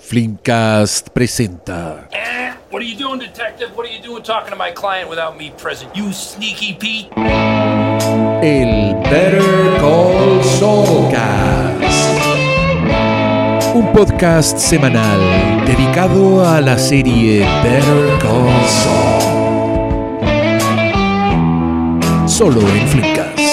Flimcast presenta Eh? What are you doing, detective? What are you doing talking to my client without me present? You sneaky Pete. el Better Call Saulcast. Un podcast semanal dedicado a la serie Better Call Saul. Solo en Flimcast.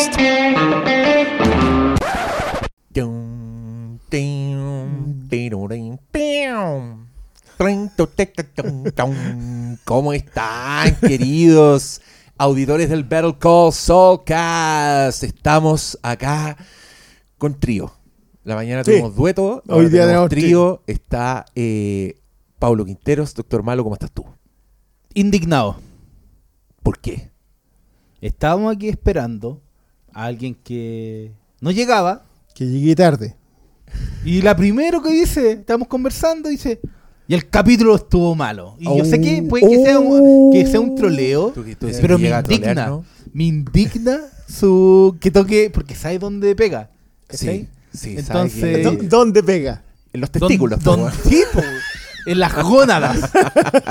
¿Cómo están, queridos auditores del Battle Call Soulcast? Estamos acá con trío. La mañana Sí. tuvimos dueto, Hoy día tenemos tenemos trío. Está eh, Pablo Quinteros, doctor Malo, ¿cómo estás tú? indignado. ¿Por qué? Estábamos aquí esperando a alguien que no llegaba. Que llegué tarde. Y la primero que dice, estamos conversando, dice, y el capítulo estuvo malo. Y yo sé que puede que sea un, que sea un troleo, Tú- tú dices pero me trolear, indigna. ¿no? Me indigna su que toque, porque sabe dónde pega. Sí, sí, sabe Entonces, que- ¿Dó- ¿Dónde pega? en los testículos. don- po, sí, po, en las gónadas,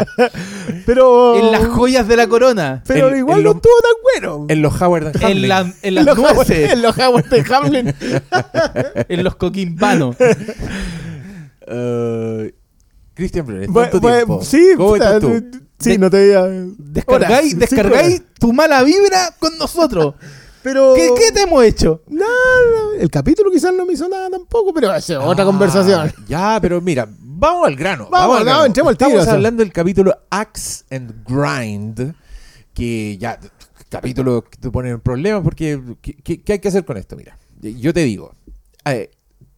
Pero. en las joyas de la corona, Pero en- igual en no los- estuvo tan bueno. En los Howard and en, Hamlin. la- en En las los Howard- nueces, en los Howard de Hamlin. en los coquimbanos. Eh, Cristian Flores, sí, ¿Cómo puta, estás tú? Sí, De- no te diga. Descargáis, tu mala vibra con nosotros. Pero. ¿Qué, qué te hemos hecho? Nada, el capítulo quizás no me hizo nada tampoco, pero es otra Ah, conversación. Ya, pero mira, vamos al grano. Vamos, al no, grano. entremos al tiro, Estamos hablando del capítulo Axe and Grind, que ya, capítulo que te pone en problemas porque, ¿qué, qué- qué hay que hacer con esto? Mira, yo te digo, eh,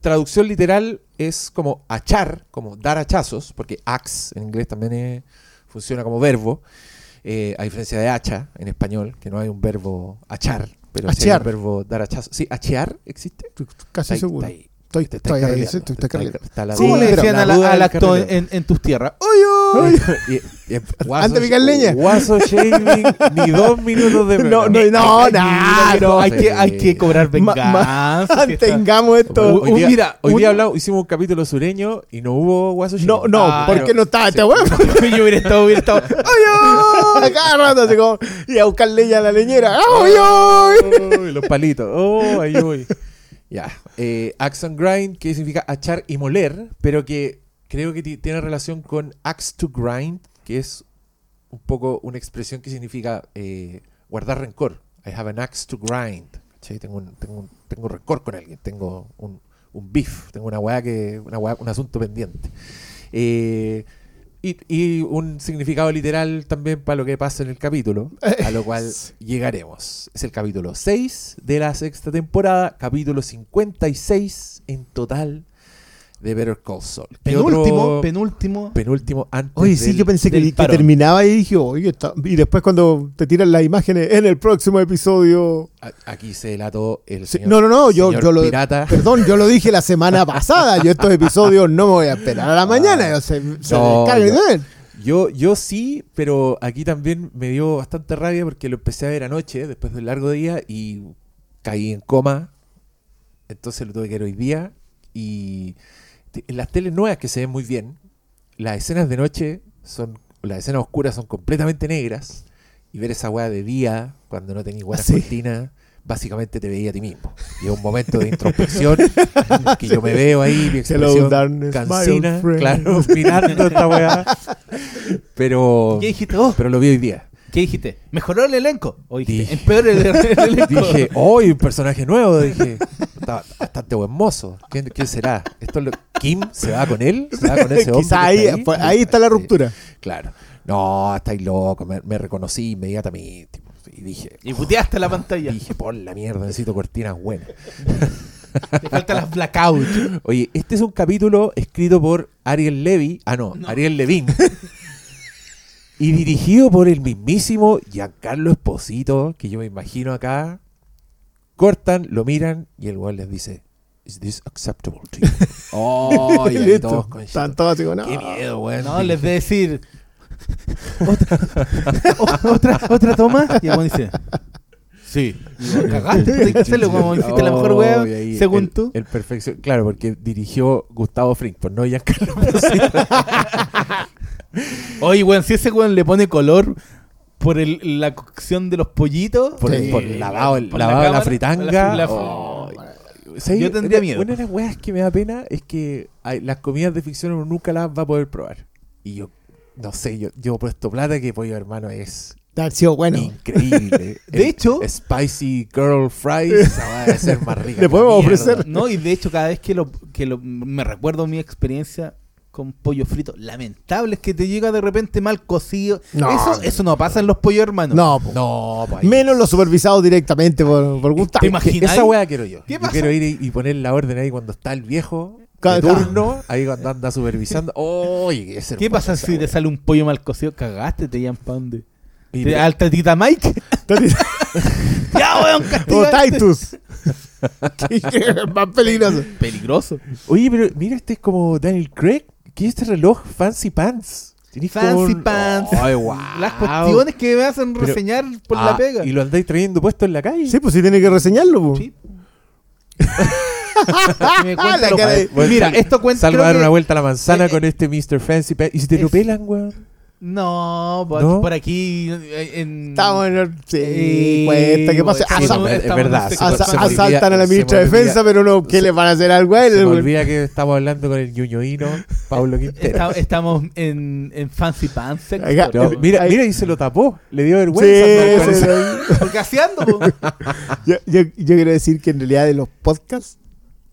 traducción literal es como achar, como dar hachazos, porque axe en inglés también es- funciona como verbo, eh, a diferencia de hacha en español, que no hay un verbo achar, pero sí hay un verbo dar hachazos. Sí, achear existe. Casi seguro. ahí. Estoy, Te estoy, está ¿Cómo le decían a la- al del acto carrileo. en, en tus tierras? ¡Oy, oy! Y- y- guaso- Anda a picar leña. Guaso shaming, ni dos minutos de No, no, no, Pero no. hay que, hay que cobrar venganza. Mantengamos esto. Hoy día, mira, hoy día hablamos, hicimos un capítulo sureño y no hubo guaso No, shaming. no, Ah, ¿por qué no estaba este weón? Yo hubiera estado, hubiera estado. ¡Ay, ay! Cada rato así como, y a buscar leña a la leñera. ¡Ay, ay! Uy, los palitos. Oh, ahí voy. Ya. Eh, axe and grind, que significa achar y moler, pero que creo que ti- tiene relación con axe to grind, que es un poco una expresión que significa eh, guardar rencor. I have an axe to grind. Tengo, un, tengo, un- tengo rencor con alguien, tengo un, un beef, tengo una weá que, una weá- un asunto pendiente. Eh, y, y un significado literal también para lo que pasa en el capítulo, a lo cual llegaremos. Es el capítulo 6 de la sexta temporada, capítulo 56 en total de Better Call Saul. ¿Qué Penúltimo, otro- penúltimo. penúltimo antes Oye, sí, del- yo pensé que, terminaba y dije, oye, está- y después cuando te tiran las imágenes en el próximo episodio. Aquí se delató el Sí, señor, no, no, no, yo, yo lo. pirata. Perdón, yo lo dije la semana pasada. Yo estos episodios no me voy a esperar a la mañana. yo se, se Ah. No, descargan y yo-. Yo, yo sí, pero aquí también me dio bastante rabia porque lo empecé a ver anoche, después del largo día, y caí en coma. Entonces lo tuve que ver hoy día. Y en las teles nuevas que se ven muy bien, las escenas de noche son, las escenas oscuras son completamente negras. Y ver esa weá de día, cuando no tenías buenas ¿Ah, sí? cortinas, básicamente te veía a ti mismo. Y es un momento de introspección que yo me veo ahí, mi expresión darkness, cansina, claro, mirando esta weá. Pero, pero lo vi hoy día. ¿Qué dijiste? ¿Mejoró el elenco? ¿O dijiste? Dije- ¿Empeoró el, el elenco? Dije, hoy un personaje nuevo. Dije, está bastante buen mozo. ¿Quién, quién será? ¿Esto es lo- ¿Kim se va con él? ¿Se va con ese hombre? Quizá que ahí, pues, ahí está la Sí, ruptura. Claro. No, estáis loco. Me, me reconocí inmediatamente. Y dije, Y puteaste la pantalla. dije, por la mierda, necesito cortinas buenas. Te faltan las blackout. Oye, este es un capítulo escrito por Ariel Levy. Ah, no, Ariel Levin. Y dirigido por el mismísimo Giancarlo Esposito, que yo me imagino acá. Cortan, lo miran y el weón les dice: ¿Is this acceptable to you? Oh, y todos con Están todos así no. Qué miedo, weón. No, les de decir. Otra, o- otra, otra toma. Y el weón dice. Sí. Cagaste, que hacerlo como hiciste la mejor Oh, ahí según el- tú. El perfección. Claro, porque dirigió Gustavo Fring, pues no Giancarlo Esposito. Oye, weón, si ese weón le pone color por el- la cocción de los pollitos. por, Sí. por lavado, el- por la lavado la, cámara, fritanga. la- la- Oh. ¿Sabes? Yo tendría miedo. Una de las weas que me da pena es que hay- las comidas de ficción uno nunca las va a poder probar. Y yo, no sé, yo, yo he puesto plata que pollo hermano es sido bueno. increíble. De hecho- Spicy Girl Fries esa va a ser más rica. Le podemos mierda. ofrecer. No, y de hecho, cada vez que lo, que lo me recuerdo mi experiencia con pollo frito, lamentable es que te llega de repente mal cocido. No, eso, eso no pasa en los pollos hermanos. No, po. No, pues ahí- menos los supervisados directamente por, por Gustavo. ¿Te imaginas? Esa wea quiero yo. ¿Qué Yo quiero ir y, y poner la orden ahí cuando está el viejo de turno, ahí cuando anda supervisando. Oye, qué es ¿Qué hermosa pasa si te sale un pollo mal cocido? Cagaste, te llaman pa' dónde. Y ¿Te- me- ¿Al tatita Mike? ya, weón, o castigaste. Titus. Más peligroso. Peligroso. Oye, pero mira, este es como Daniel Craig. ¿Qué es este reloj? Fancy Pants. Tenés Fancy pants. Ay. Las cuestiones que me hacen Pero- reseñar por Ah, la pega. Y lo andáis trayendo puesto en la calle. Sí, pues sí tiene que reseñarlo. po. Sí. Que me cuenten La los- cara de- Bueno, Mira, esto cuenta. Salgo a creo dar que- una vuelta a la manzana eh, con este Mr. Fancy Pants. ¿Y si te es- lo pelan, weón? No, por, ¿No? por aquí. eh, En, Estamos en el... Sí, Eh, cuenta, ¿qué pasa? estamos- Sí, Asa- no, es verdad, en un se- sector asa- se me fancy. olvida- asaltan a la ministra de Defensa, pero no, ¿qué se- le van a hacer algo a él? Se me güey? olvida que estamos hablando con el ñoñoíno Pablo Quintero. Esta- estamos en, en Fancy Pants. No, mira, mira, y se lo tapó. Le dio vergüenza. sí, sí. Porque así ando, po. yo, yo, yo quiero decir que en realidad de los podcasts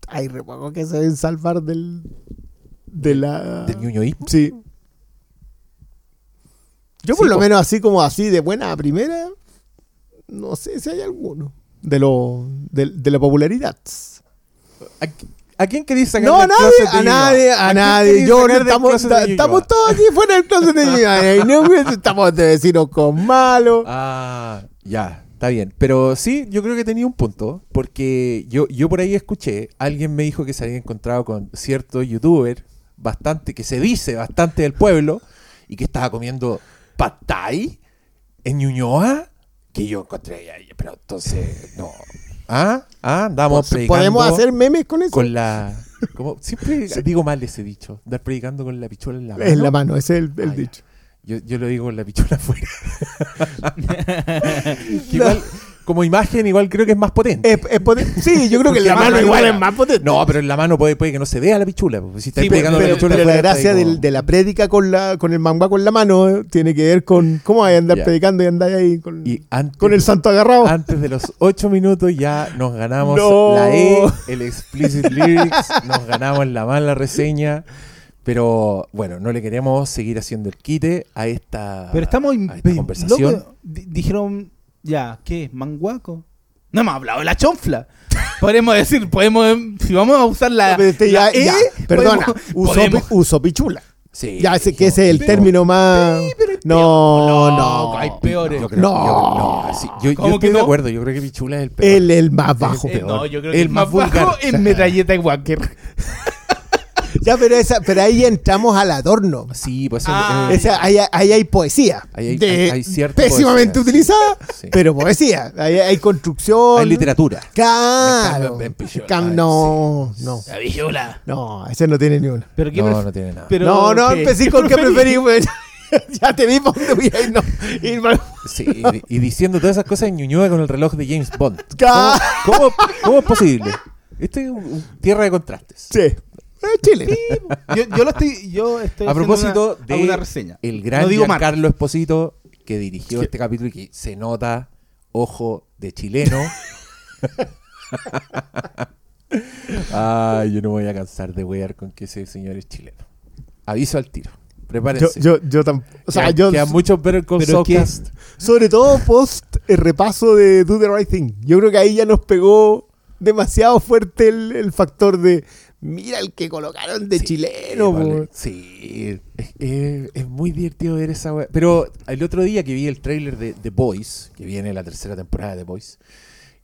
hay re poco que se deben salvar del... De la... Del ñoñoísmo. Sí. Yo Sí, por lo po. menos así como así de buena a primera, no sé si hay alguno. De lo de, de la popularidad. ¿A, ¿A quién queréis sacar No, a del nadie, closet a nadie, a nadie. Yo estamos, ta- estamos todos aquí fuera del closet de Ñuñoa, y no, estamos de vecinos con malos. Ah, ya, está bien. Pero sí, yo creo que tenía un punto. Porque yo, yo por ahí escuché, alguien me dijo que se había encontrado con cierto youtuber, bastante, que se dice bastante del pueblo, y que estaba comiendo pad thai en Ñuñoa, que yo encontré, ay, pero entonces, no. Ah, ah, andamos predicando ¿Podemos hacer memes con eso? con la... Como, siempre digo mal ese dicho, andar predicando con la pichula en la mano. En la mano, ese es el, el Ah, dicho. Yo, yo lo digo con la pichula afuera. Igual, como imagen, igual creo que es más potente. Es- es poten- sí, yo creo que en la mano la igual es más potente. no, pero en la mano puede, puede que no se vea la pichula. pues, Si estás Sí, predicando pero, la pichula pero la afuera, gracia está ahí del- como- de la prédica con la con el mangua con la mano eh, tiene que ver con cómo hay a andar predicando y andar ahí con, Y antes, con el santo agarrado. antes de los ocho minutos ya nos ganamos No. la E, el explicit lyrics, nos ganamos la mala reseña. Pero bueno, no le queremos seguir haciendo el quite a esta, Pero estamos. a esta ve- conversación. loco, dijeron, ya, ¿qué? ¿Manguaco? No hemos hablado de la chonfla. Podemos decir, podemos. Si vamos a usar la. Pero este ya- la E, ya, perdona, podemos- usó, podemos- pi- usó pichula. Sí, Ya sé que ese es el pero- término más. pero No, peor. no. hay peores. Yo creo, No. yo- no, sí, yo, yo ¿Cómo estoy de no? acuerdo. Yo creo que Pichula es el peor. El, el más bajo. Peor. no, yo creo que El el más más bajo es metralleta y Walker. Ya, pero, esa, pero ahí entramos al adorno. Sí, pues Ah, eh, Esa- ahí, ahí hay poesía. Ahí hay- de- hay- hay cierta pésimamente poesía, utilizada, sí. pero poesía. Ahí hay construcción. hay literatura. Claro. Cam- no, no. La visiola. No, ese no tiene ni una. Pero qué No, no tiene nada. pero no, no, ¿qué? empecé con qué preferí, güey. ya te vi por dónde voy a ir, no. Y bueno, Sí, y, y diciendo todas esas cosas en Ñuñoa con el reloj de James Bond. ¿Cómo, cómo, cómo es posible? Esto es un- un tierra de contrastes. sí. Eh, Chile. yo, yo lo estoy. Yo estoy A propósito una, de una reseña. el gran No digo. Giancarlo Esposito que dirigió este capítulo y que se nota ojo de chileno. Ay, yo no voy a cansar de wear con que ese señor es chileno. Aviso al tiro. Yo, Prepárense. yo, yo tampoco. O sea, Quedan- yo. quedan muchos pero es que- Saulcast. Sobre todo post el repaso de Do the Right Thing. Yo creo que ahí ya nos pegó demasiado fuerte el, el factor de. Mira el que colocaron de Sí, chileno. vale. po". Sí, es, es- es muy divertido ver esa wea. Pero el otro día que vi el tráiler de The Boys, que viene la tercera temporada de The Boys,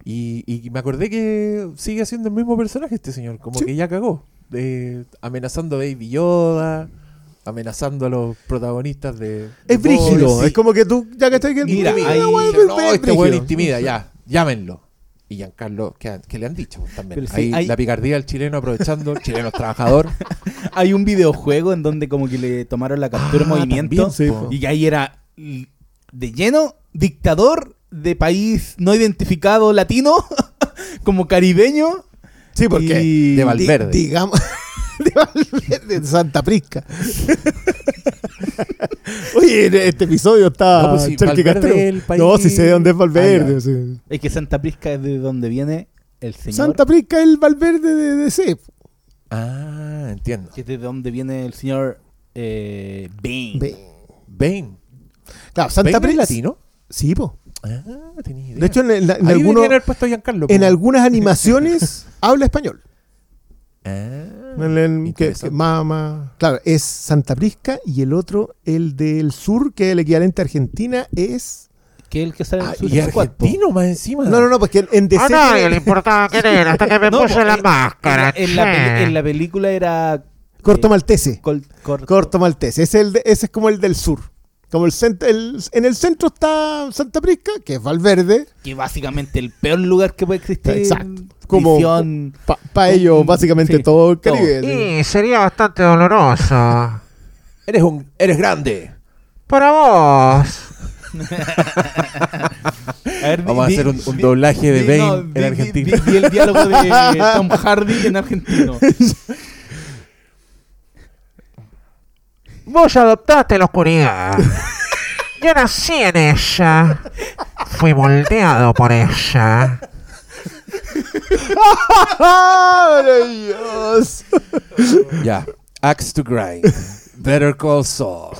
y, y me acordé que sigue siendo el mismo personaje este señor, como Sí. que ya cagó. Eh, amenazando a Baby Yoda, amenazando a los protagonistas de... Es brígido. Sí. Es como que tú, ya que estás que Mira, mira, ahí- no, este weón intimida, ya. llámenlo. Y Giancarlo, ¿qué, qué le han dicho también? Pero sí, Ahí hay- la picardía del chileno aprovechando, el chileno es trabajador. Hay un videojuego en donde como que le tomaron la captura Ah, movimiento también, Sí, y que ahí era de lleno dictador de país no identificado latino como caribeño Sí, porque y- de Valverde. di- digamos de Valverde, de Santa Prisca. Oye, este episodio está No, pues sí, Charqui Valverde Castro. es el país- No, si sé dónde es Valverde. Ah, sí. es que Santa Prisca es de donde viene el señor Santa Prisca es el Valverde de DC. Ah, entiendo. que es de donde viene el señor eh, Bane. Bane. Claro, ¿Bane Santa Prisca. latino? Sí, po. Ah, tenía idea. De hecho, en, en- en Ahí algunos- en algunas animaciones habla español. Ah, El- que- que más- claro, es Santa Prisca y el otro, el del sur, que es el equivalente a Argentina, es. que es el que sale en Ah, y argentino más encima. No, no, no, porque en, DC. A nadie le importaba quién era hasta que me No, puse la en- máscara. En la, en película era Corto eh, Maltese. col- corto- Corto Maltese. Ese es, el de- ese es como el del sur. Como el, cent- el- en el centro está Santa Prisca, que es Valverde. que básicamente el peor lugar que puede existir. Exacto. Como-. Para ellos, Mm, básicamente sí, todo el. Caribe. Y sería bastante doloroso. Eres un, eres grande. Para vos. A ver, Vamos a hacer un, un di- doblaje de Bane no, en di- di- di el diálogo de Tom Hardy en argentino. Vos adoptaste la oscuridad. Yo nací en ella. Fui moldeado por ella. ¡Maravilloso! Ya. Axe to grind. Better Call Saul.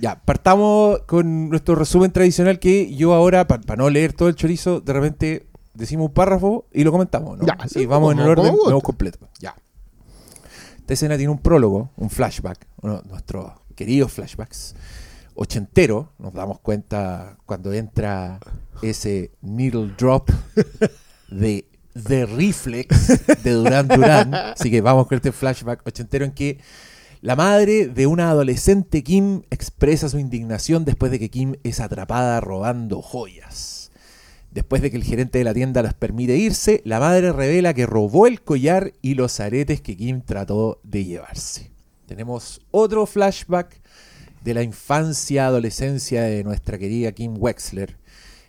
Ya, partamos con nuestro resumen tradicional que yo ahora, para no leer todo el chorizo, de repente decimos un párrafo y lo comentamos, ¿no? Ya, sí, vamos en el orden, vamos completo. Ya. Esta escena tiene un prólogo, un flashback, uno de nuestros queridos flashbacks, ochentero, nos damos cuenta cuando entra ese needle drop de The Reflex de Duran Duran. Así que vamos con este flashback ochentero en que la madre de una adolescente Kim expresa su indignación después de que Kim es atrapada robando joyas. Después de que el gerente de la tienda les permite irse, la madre revela que robó el collar y los aretes que Kim trató de llevarse. Tenemos otro flashback de la infancia, adolescencia de nuestra querida Kim Wexler,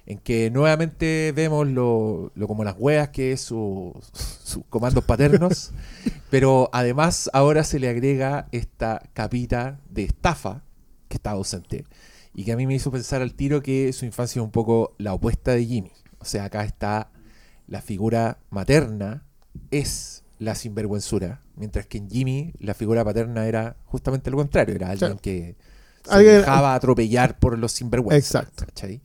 en que nuevamente vemos lo, lo como las huevas que es su- sus comandos paternos, pero además ahora se le agrega esta capita de estafa que está ausente y que a mí me hizo pensar al tiro que su infancia es un poco la opuesta de Jimmy. O sea, acá está la figura materna, es la sinvergüenzura, mientras que en Jimmy la figura paterna era justamente lo contrario, era alguien que se Alguien- dejaba atropellar por los sinvergüenzas. Exacto. ¿cachai?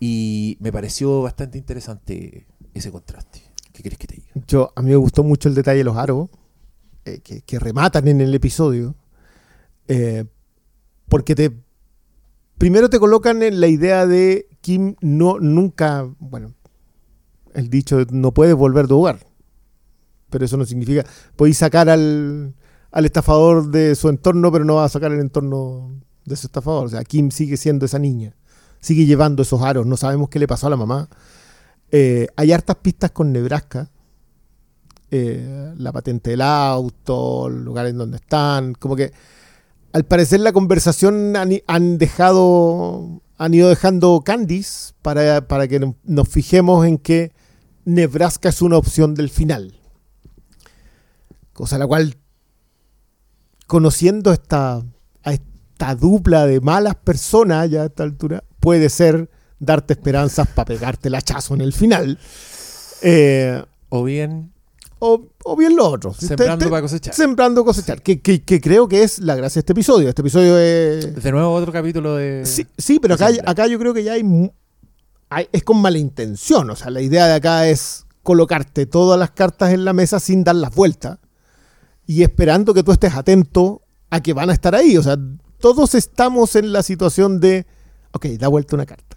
Y me pareció bastante interesante ese contraste. ¿Qué querés que te diga? Yo, a mí me gustó mucho el detalle de los aros eh, que, que rematan en el episodio. eh, porque te. Primero te colocan en la idea de Kim no, nunca. Bueno, el dicho no puedes volver de hogar. Pero eso no significa. Podéis sacar al, al estafador de su entorno, pero no va a sacar el entorno de su estafador. O sea, Kim sigue siendo esa niña. Sigue llevando esos aros. No sabemos qué le pasó a la mamá. Eh, hay hartas pistas con Nebraska. Eh, la patente del auto, el lugar en donde están. Como que al parecer la conversación han, dejado. Han ido dejando Candice para, para que no- nos fijemos en que Nebraska es una opción del final. Cosa la cual, conociendo esta, a esta dupla de malas personas ya a esta altura, puede ser darte esperanzas para pegarte el hachazo en el final. Eh, O bien o, o bien lo otro. Sembrando te- te- para cosechar. Sembrando cosechar. Que, que- que creo que es la gracia de este episodio. Este episodio es. De nuevo otro capítulo de... Sí, sí, pero acá, acá yo creo que ya hay- Es con mala intención. O sea, la idea de acá es colocarte todas las cartas en la mesa sin dar las vueltas y esperando que tú estés atento a que van a estar ahí. O sea, todos estamos en la situación de. Ok, da vuelta una carta.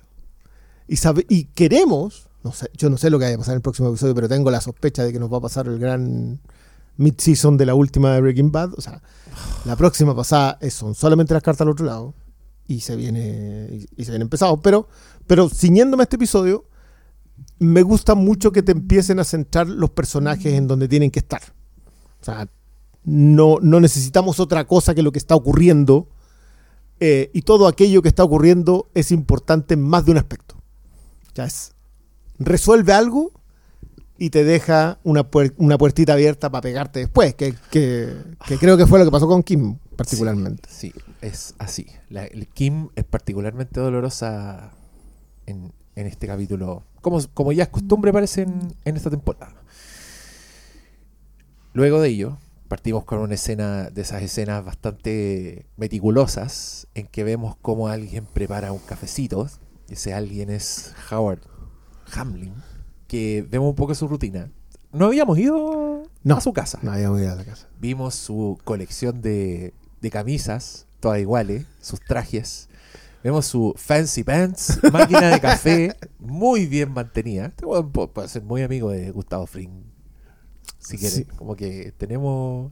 Y, sabe, y queremos. No sé, yo no sé lo que vaya a pasar en el próximo episodio, pero tengo la sospecha de que nos va a pasar el gran mid-season de la última de Breaking Bad. O sea, la próxima pasada son solamente las cartas al otro lado y se viene y se viene empezado. Pero, pero ciñéndome a este episodio, me gusta mucho que te empiecen a centrar los personajes en donde tienen que estar. O sea, no, no necesitamos otra cosa que lo que está ocurriendo. eh, y todo aquello que está ocurriendo es importante en más de un aspecto. Ya es. Resuelve algo y te deja una, una puertita abierta para pegarte después, que, que- creo que fue lo que pasó con Kim particularmente. Sí, es así. El Kim es particularmente dolorosa en, en este capítulo, como, como ya es costumbre parece en, en esta temporada. Luego de ello, partimos con una escena de esas escenas bastante meticulosas en que vemos cómo alguien prepara un cafecito. Ese alguien es Howard Hamlin, que vemos un poco su rutina. No habíamos ido No. a su casa No había voy a la casa. vimos su colección de, de camisas, todas iguales, sus trajes. Vemos su fancy pants, máquina de café, muy bien mantenida. Este puede ser muy amigo de Gustavo Fring, si quiere. Sí. Como que tenemos...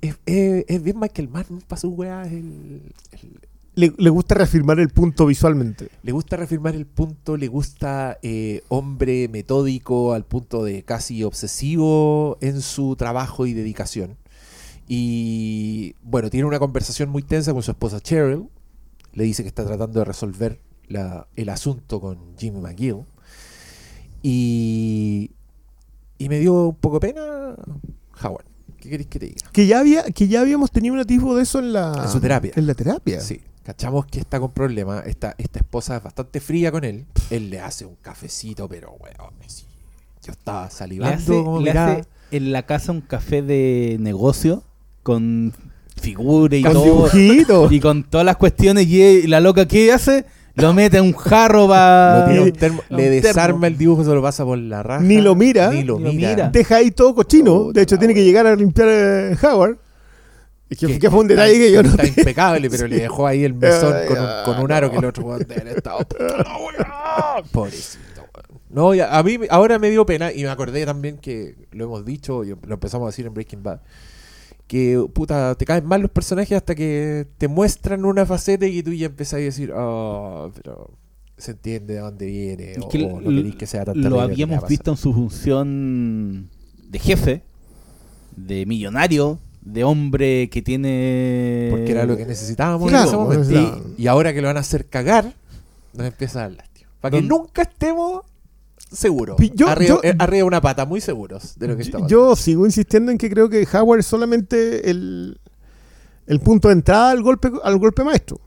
Es, es- es bien Michael Mann para sus weas. el- el- Le, le gusta reafirmar el punto visualmente. le gusta reafirmar el punto, le gusta eh, hombre metódico al punto de casi obsesivo en su trabajo y dedicación. Y bueno, tiene una conversación muy tensa con su esposa Cheryl. Le dice que está tratando de resolver la- el asunto con Jimmy McGill. Y, y me dio un poco de pena Howard. ¿Qué queréis que te diga? Que ya, había, que ya habíamos tenido un atisbo de eso en la, En su terapia. En la terapia. Sí, cachamos que está con problemas. Esta, esta esposa es bastante fría con él. Él le hace un cafecito, pero weón, sí. yo estaba Le salivando hace, como le hace en la casa un café de negocio con figura y Con todo. dibujitos. Y con todas las cuestiones. Y la loca, ¿qué hace? Lo mete en un jarro para. le desarma el dibujo, se lo pasa por la raja. Ni lo mira. Ni lo Ni lo mira. mira. Deja ahí todo cochino. De hecho, tiene que llegar a limpiar eh, Howard. Es que, Que- que fue un está- detalle que yo no Está impecable, pero le dejó ahí el mesón con un, con un aro que el otro weón debe haber estado. Pobrecito, weón. No, ya, a mí ahora me dio pena y me acordé también que lo hemos dicho y lo empezamos a decir en Breaking Bad. Que puta, te caen mal los personajes hasta que te muestran una faceta y tú ya empezás a decir, oh, pero se entiende de dónde viene. Es o, que o no queréis que sea tan lo habíamos visto en su función de jefe, de millonario, de hombre que tiene. Porque era lo que necesitábamos Claro, en ese momento. Y, y ahora que lo van a hacer cagar, nos empieza a dar lástima. Para que nunca estemos seguros. Yo- arriba, yo- eh, arriba una pata, muy seguros de lo que Yo- estamos. Yo sigo insistiendo en que creo que Howard es solamente el, el punto de entrada al golpe, al golpe maestro.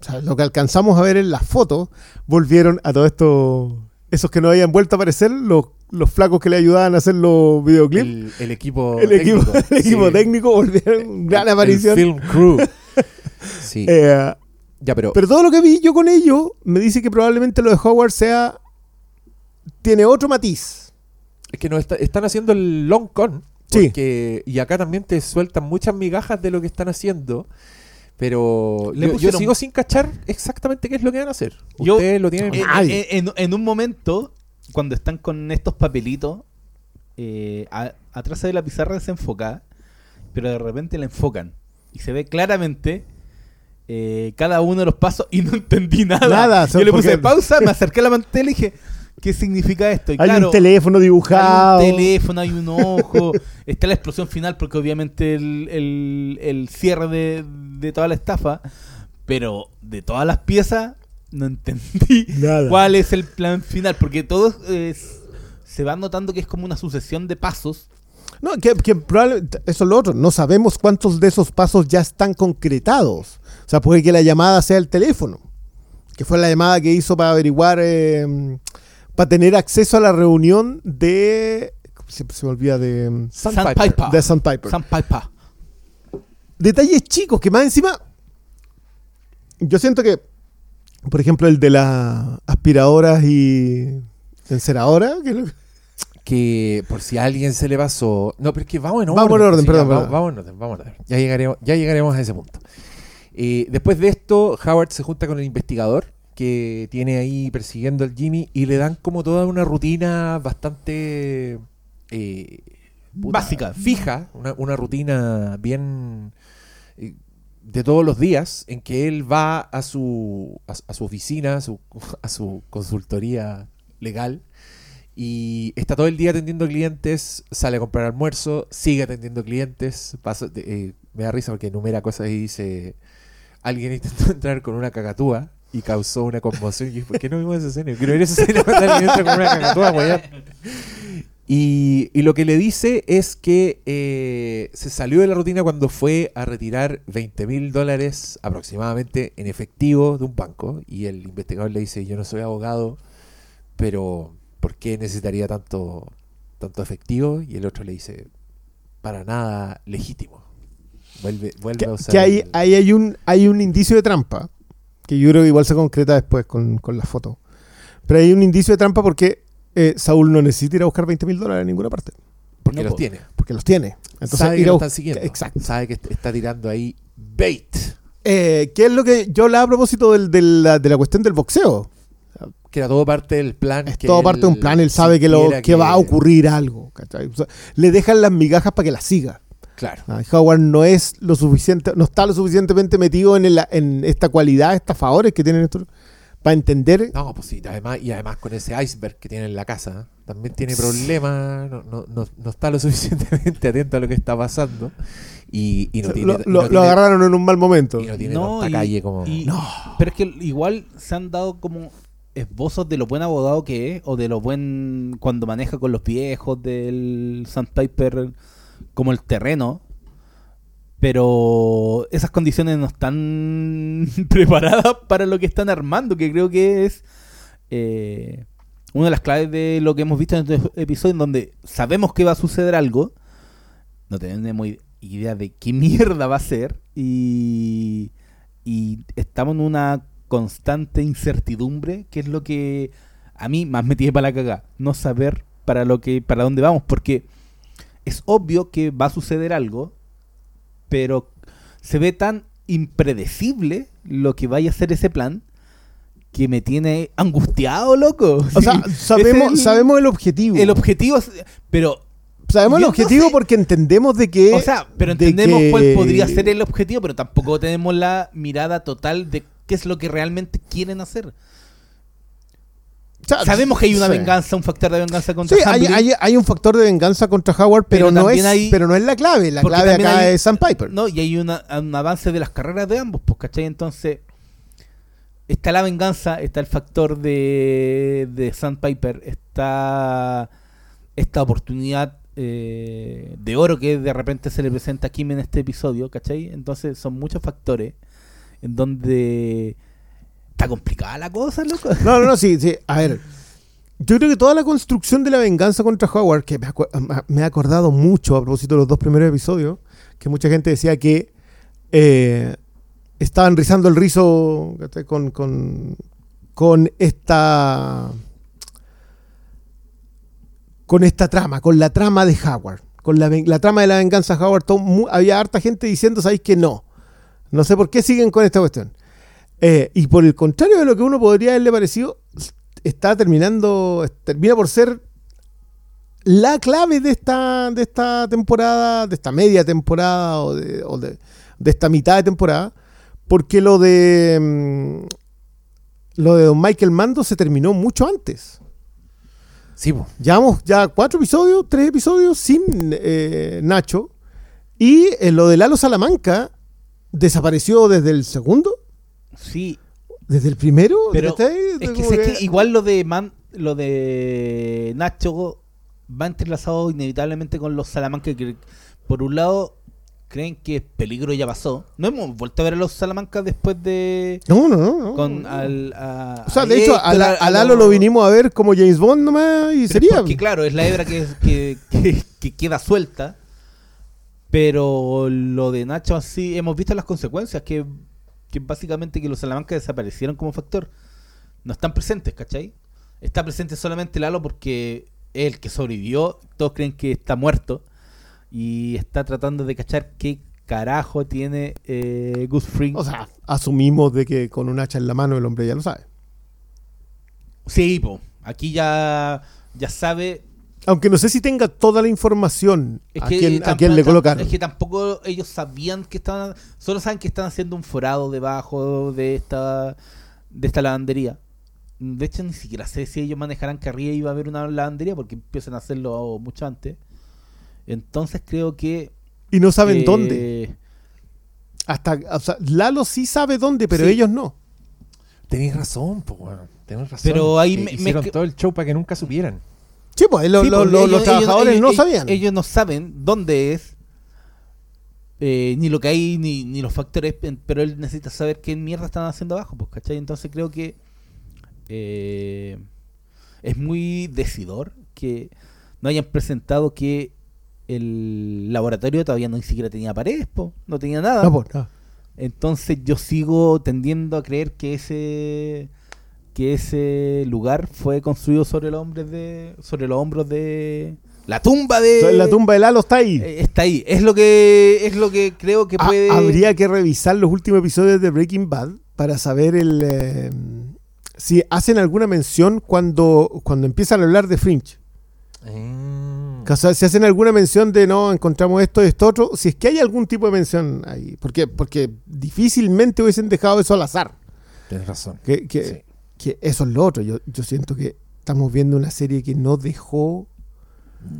O sea, lo que alcanzamos a ver en las fotos, volvieron a todo esto, esos que no habían vuelto a aparecer, los, los flacos que le ayudaban a hacer los videoclips. el, el equipo El, equipo, técnico, el equipo sí. técnico volvieron, gran El- aparición. El film crew. sí. Eh, ya, pero, pero todo lo que vi yo con ellos me dice que probablemente lo de Howard sea. tiene otro matiz. es que nos está- están haciendo el long con. Sí. Porque, y acá también te sueltan muchas migajas de lo que están haciendo. Pero Le yo, yo sigo sin cachar exactamente qué es lo que van a hacer. Yo- Ustedes lo tienen. En- en- en un momento, cuando están con estos papelitos, eh, a- atrás de la pizarra desenfocada, pero de repente la enfocan. Y se ve claramente eh, cada uno de los pasos y no entendí nada. Nada, Yo le puse porque- pausa, me acerqué a la pantalla y dije, ¿qué significa esto? Y Hay claro, un teléfono dibujado. hay un teléfono, hay un ojo, está la explosión final porque obviamente el, el- el cierre de, de toda la estafa, pero de todas las piezas no entendí Nada. cuál es el plan final, porque todo es- se va notando que es como una sucesión de pasos. No, que, que probablemente, eso es lo otro. No sabemos cuántos de esos pasos ya están concretados. O sea, puede que la llamada sea el teléfono. Que fue la llamada que hizo para averiguar, eh, para tener acceso a la reunión de. Se me olvida de. Sandpiper. Sandpiper. De Sandpiper. Sandpiper. Detalles chicos que más encima. Yo siento que, por ejemplo, el de las aspiradoras y enceradoras. Que lo- que por si a alguien se le pasó. No, pero es que vamos en orden. Vamos en orden, sí, perdón, ya, perdón. Vamos, vamos en orden, vamos en orden. Ya llegaremos, ya llegaremos a ese punto. Eh, después de esto, Howard se junta con el investigador que tiene ahí persiguiendo al Jimmy y le dan como toda una rutina bastante eh, puta, Básica. fija, una, una rutina bien eh, de todos los días en que él va a su a, su oficina, a su, a su consultoría legal. Y está todo el día atendiendo clientes, sale a comprar almuerzo, sigue atendiendo clientes. eh, me da risa porque enumera cosas y dice: Alguien intentó entrar con una cacatúa y causó una conmoción. Y yo, ¿por qué no vimos esa escena? Quiero ver esa escena con una cacatúa. Y, y lo que le dice es que eh, se salió de la rutina cuando fue a retirar 20 mil dólares aproximadamente en efectivo de un banco. Y el investigador le dice, yo no soy abogado, pero ¿por qué necesitaría tanto, tanto efectivo? Y el otro le dice, para nada legítimo. Vuelve, vuelve Que, a usar que ahí, el- ahí hay, un, hay un indicio de trampa, que yo creo que igual se concreta después con, con la foto. Pero hay un indicio de trampa porque eh, Saúl no necesita ir a buscar 20 mil dólares en ninguna parte, porque no, los tiene. porque los tiene. Entonces, sabe que a lo están siguiendo. Exacto. Sabe que est- está tirando ahí bait. Eh, ¿Qué es lo que yo hablaba a propósito del- de, la, de la cuestión del boxeo? Que era todo parte del plan. Es que todo parte de un plan, él sabe que, lo, sintiera que va a ocurrir algo. ¿cachai? O sea, le dejan las migajas para que las siga. Claro. Ah, Howard no es lo suficiente, no está lo suficientemente metido en, el- en esta cualidad, estafadores que tienen estos, para entender. No, pues sí, además, y además con ese iceberg que tiene en la casa, también tiene problemas, no, no, no, no está lo suficientemente atento a lo que está pasando y, y no tiene, lo, y lo- no agarraron en un mal momento. y no tiene No, tanta y- calle como... y- Pero es que igual se han dado como esbozos de lo buen abogado que es, o de lo buen cuando maneja con los viejos del Sandpiper como el terreno. Pero esas condiciones no están preparadas para lo que están armando, que creo que es eh, una de las claves de lo que hemos visto en este episodio, en donde sabemos que va a suceder algo, no tenemos idea de qué mierda va a ser, y, y estamos en una constante incertidumbre, que es lo que a mí más me tiene para la caga, no saber para lo que para dónde vamos, porque es obvio que va a suceder algo, pero se ve tan impredecible lo que vaya a ser ese plan que me tiene angustiado, loco. O sea, sabemos, el- sabemos el objetivo. el objetivo, pero sabemos el no objetivo sé. porque entendemos de que. o sea, pero de entendemos que- cuál podría ser el objetivo, pero tampoco tenemos la mirada total de qué es lo que realmente quieren hacer. Sea, Sabemos que hay una sí. venganza, un factor de venganza contra Sí, hay, Hamblin, hay, hay un factor de venganza contra Howard, pero, Pero no, es, hay- pero no es la clave. La clave acá hay- es Sam Piper. No, y hay una, un avance de las carreras de ambos, pues, ¿cachai? Entonces, está la venganza, está el factor de, de Sandpiper, está esta oportunidad eh, de oro que de repente se le presenta a Kim en este episodio, ¿cachai? Entonces, son muchos factores en donde está complicada la cosa, loco. No, no, no, sí, sí. A ver, yo creo que toda la construcción de la venganza contra Howard, que me, acu- me he acordado mucho a propósito de los dos primeros episodios, que mucha gente decía que eh, estaban rizando el rizo con, con, con esta con esta trama, con la trama de Howard, con la, la trama de la venganza de Howard. había harta gente diciendo, ¿sabéis que no? No sé por qué siguen con esta cuestión. Eh, y por el contrario de lo que uno podría haberle parecido, está terminando, termina por ser la clave de esta, de esta temporada, de esta media temporada o de, o de- de esta mitad de temporada, porque lo de mm, lo de Don Michael Mando se terminó mucho antes. Sí, po. Llevamos ya cuatro episodios, tres episodios sin eh, Nacho. Y eh, lo de Lalo Salamanca desapareció desde el segundo, Sí, desde el primero. Pero es que, que- igual lo de Man, lo de Nacho va entrelazado inevitablemente con los Salamanca que por un lado creen que peligro ya pasó. No hemos vuelto a ver a los Salamanca después de No, no, no. con al a, o sea, de hecho, a, la- a Lalo lo vinimos a ver como James Bond nomás y sería. Porque claro, es la hebra que, que, que- que queda suelta. Pero lo de Nacho así, hemos visto las consecuencias, que, que básicamente que los Salamanca desaparecieron como factor. No están presentes, ¿cachai? Está presente solamente Lalo porque es el que sobrevivió, todos creen que está muerto. Y está tratando de cachar qué carajo tiene eh, Fring. O sea, asumimos de que con un hacha en la mano el hombre ya lo sabe. sí, po, aquí ya, ya sabe Aunque no sé si tenga toda la información Es a quien, eh, a tam- quien le colocaron. Es que tampoco ellos sabían que estaban. Solo saben que están haciendo un forado debajo de esta de esta lavandería. De hecho, ni siquiera sé si ellos manejarán que arriba iba a haber una lavandería porque empiezan a hacerlo mucho antes. Entonces creo que... Y no saben eh, dónde. Hasta, o sea, Lalo sí sabe dónde, pero Sí. ellos no. Tenéis razón, pues, weón. Tenéis razón. Pero ahí Eh, me- hicieron todo el show para que nunca supieran. Sí, pues lo- Sí, lo- porque lo- ellos- los trabajadores ellos- no ellos- sabían. Ellos no saben dónde es, eh, ni lo que hay, ni, ni los factores, pero él necesita saber qué mierda están haciendo abajo, pues, ¿cachai? Entonces creo que eh, es muy decidor que no hayan presentado que el laboratorio todavía no ni siquiera tenía paredes, po, no tenía nada. No, pues, no. Entonces yo sigo tendiendo a creer que ese que ese lugar fue construido sobre los hombres de sobre los hombros de la tumba de La tumba de Lalo está ahí. Eh, está ahí. Es lo que es lo que creo que Ha- puede habría que revisar los últimos episodios de Breaking Bad para saber el eh, si hacen alguna mención cuando, cuando empiezan a hablar de Fringe. Mm. O sea, si hacen alguna mención de no, encontramos esto, esto, otro, si es que hay algún tipo de mención ahí. Porque, porque difícilmente hubiesen dejado eso al azar. Tienes razón. Que, que, Sí. Que eso es lo otro. Yo, yo siento que estamos viendo una serie que no dejó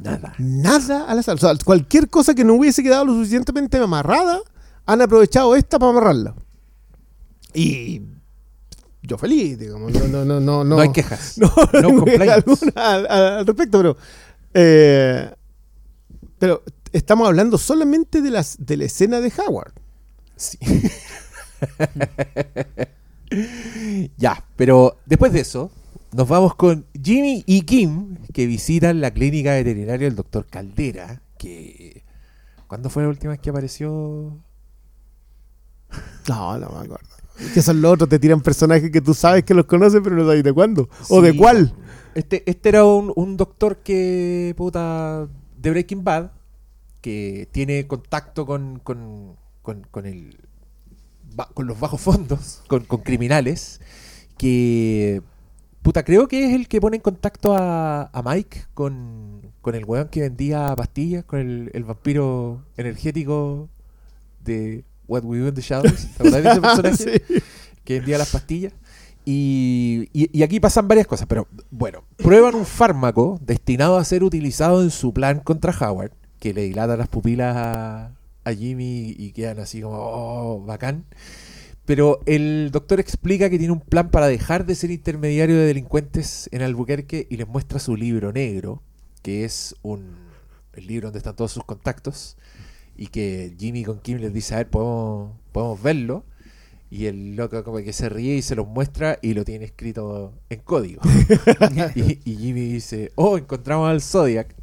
Nada. nada al azar. O sea, cualquier cosa que no hubiese quedado lo suficientemente amarrada, han aprovechado esta para amarrarla. Y yo feliz, digamos. No, no, no, no, No, hay quejas. no, No no alguna al, al respecto, pero. eh, pero estamos hablando solamente de, las, de la escena de Howard. Sí. ya, pero después de eso, nos vamos con Jimmy y Kim, que visitan la clínica veterinaria del doctor Caldera, que... ¿Cuándo fue la última vez que apareció? No, no me acuerdo. Que son los otros, te tiran personajes que tú sabes que los conoces, pero no sabes de cuándo. O de cuál. Este, este era un, un doctor que, puta, de Breaking Bad, que tiene contacto con, con, con, con el, con los bajos fondos, con, con criminales, que, puta, creo que es el que pone en contacto a, a Mike con, con el weón que vendía pastillas, con el, el vampiro energético de What We Do in the Shadows. ¿Te acordás de ese personaje? Sí. que vendía las pastillas. Y, y- y aquí pasan varias cosas, pero bueno, prueban un fármaco destinado a ser utilizado en su plan contra Howard, que le dilata las pupilas a, a Jimmy y quedan así como, oh, bacán. Pero el doctor explica que tiene un plan para dejar de ser intermediario de delincuentes en Albuquerque y les muestra su libro negro, que es un, el libro donde están todos sus contactos, y que Jimmy con Kim les dice, a ver, podemos, podemos verlo. Y el loco como que se ríe y se los muestra y lo tiene escrito en código. y, y Jimmy dice, oh, encontramos al Zodiac.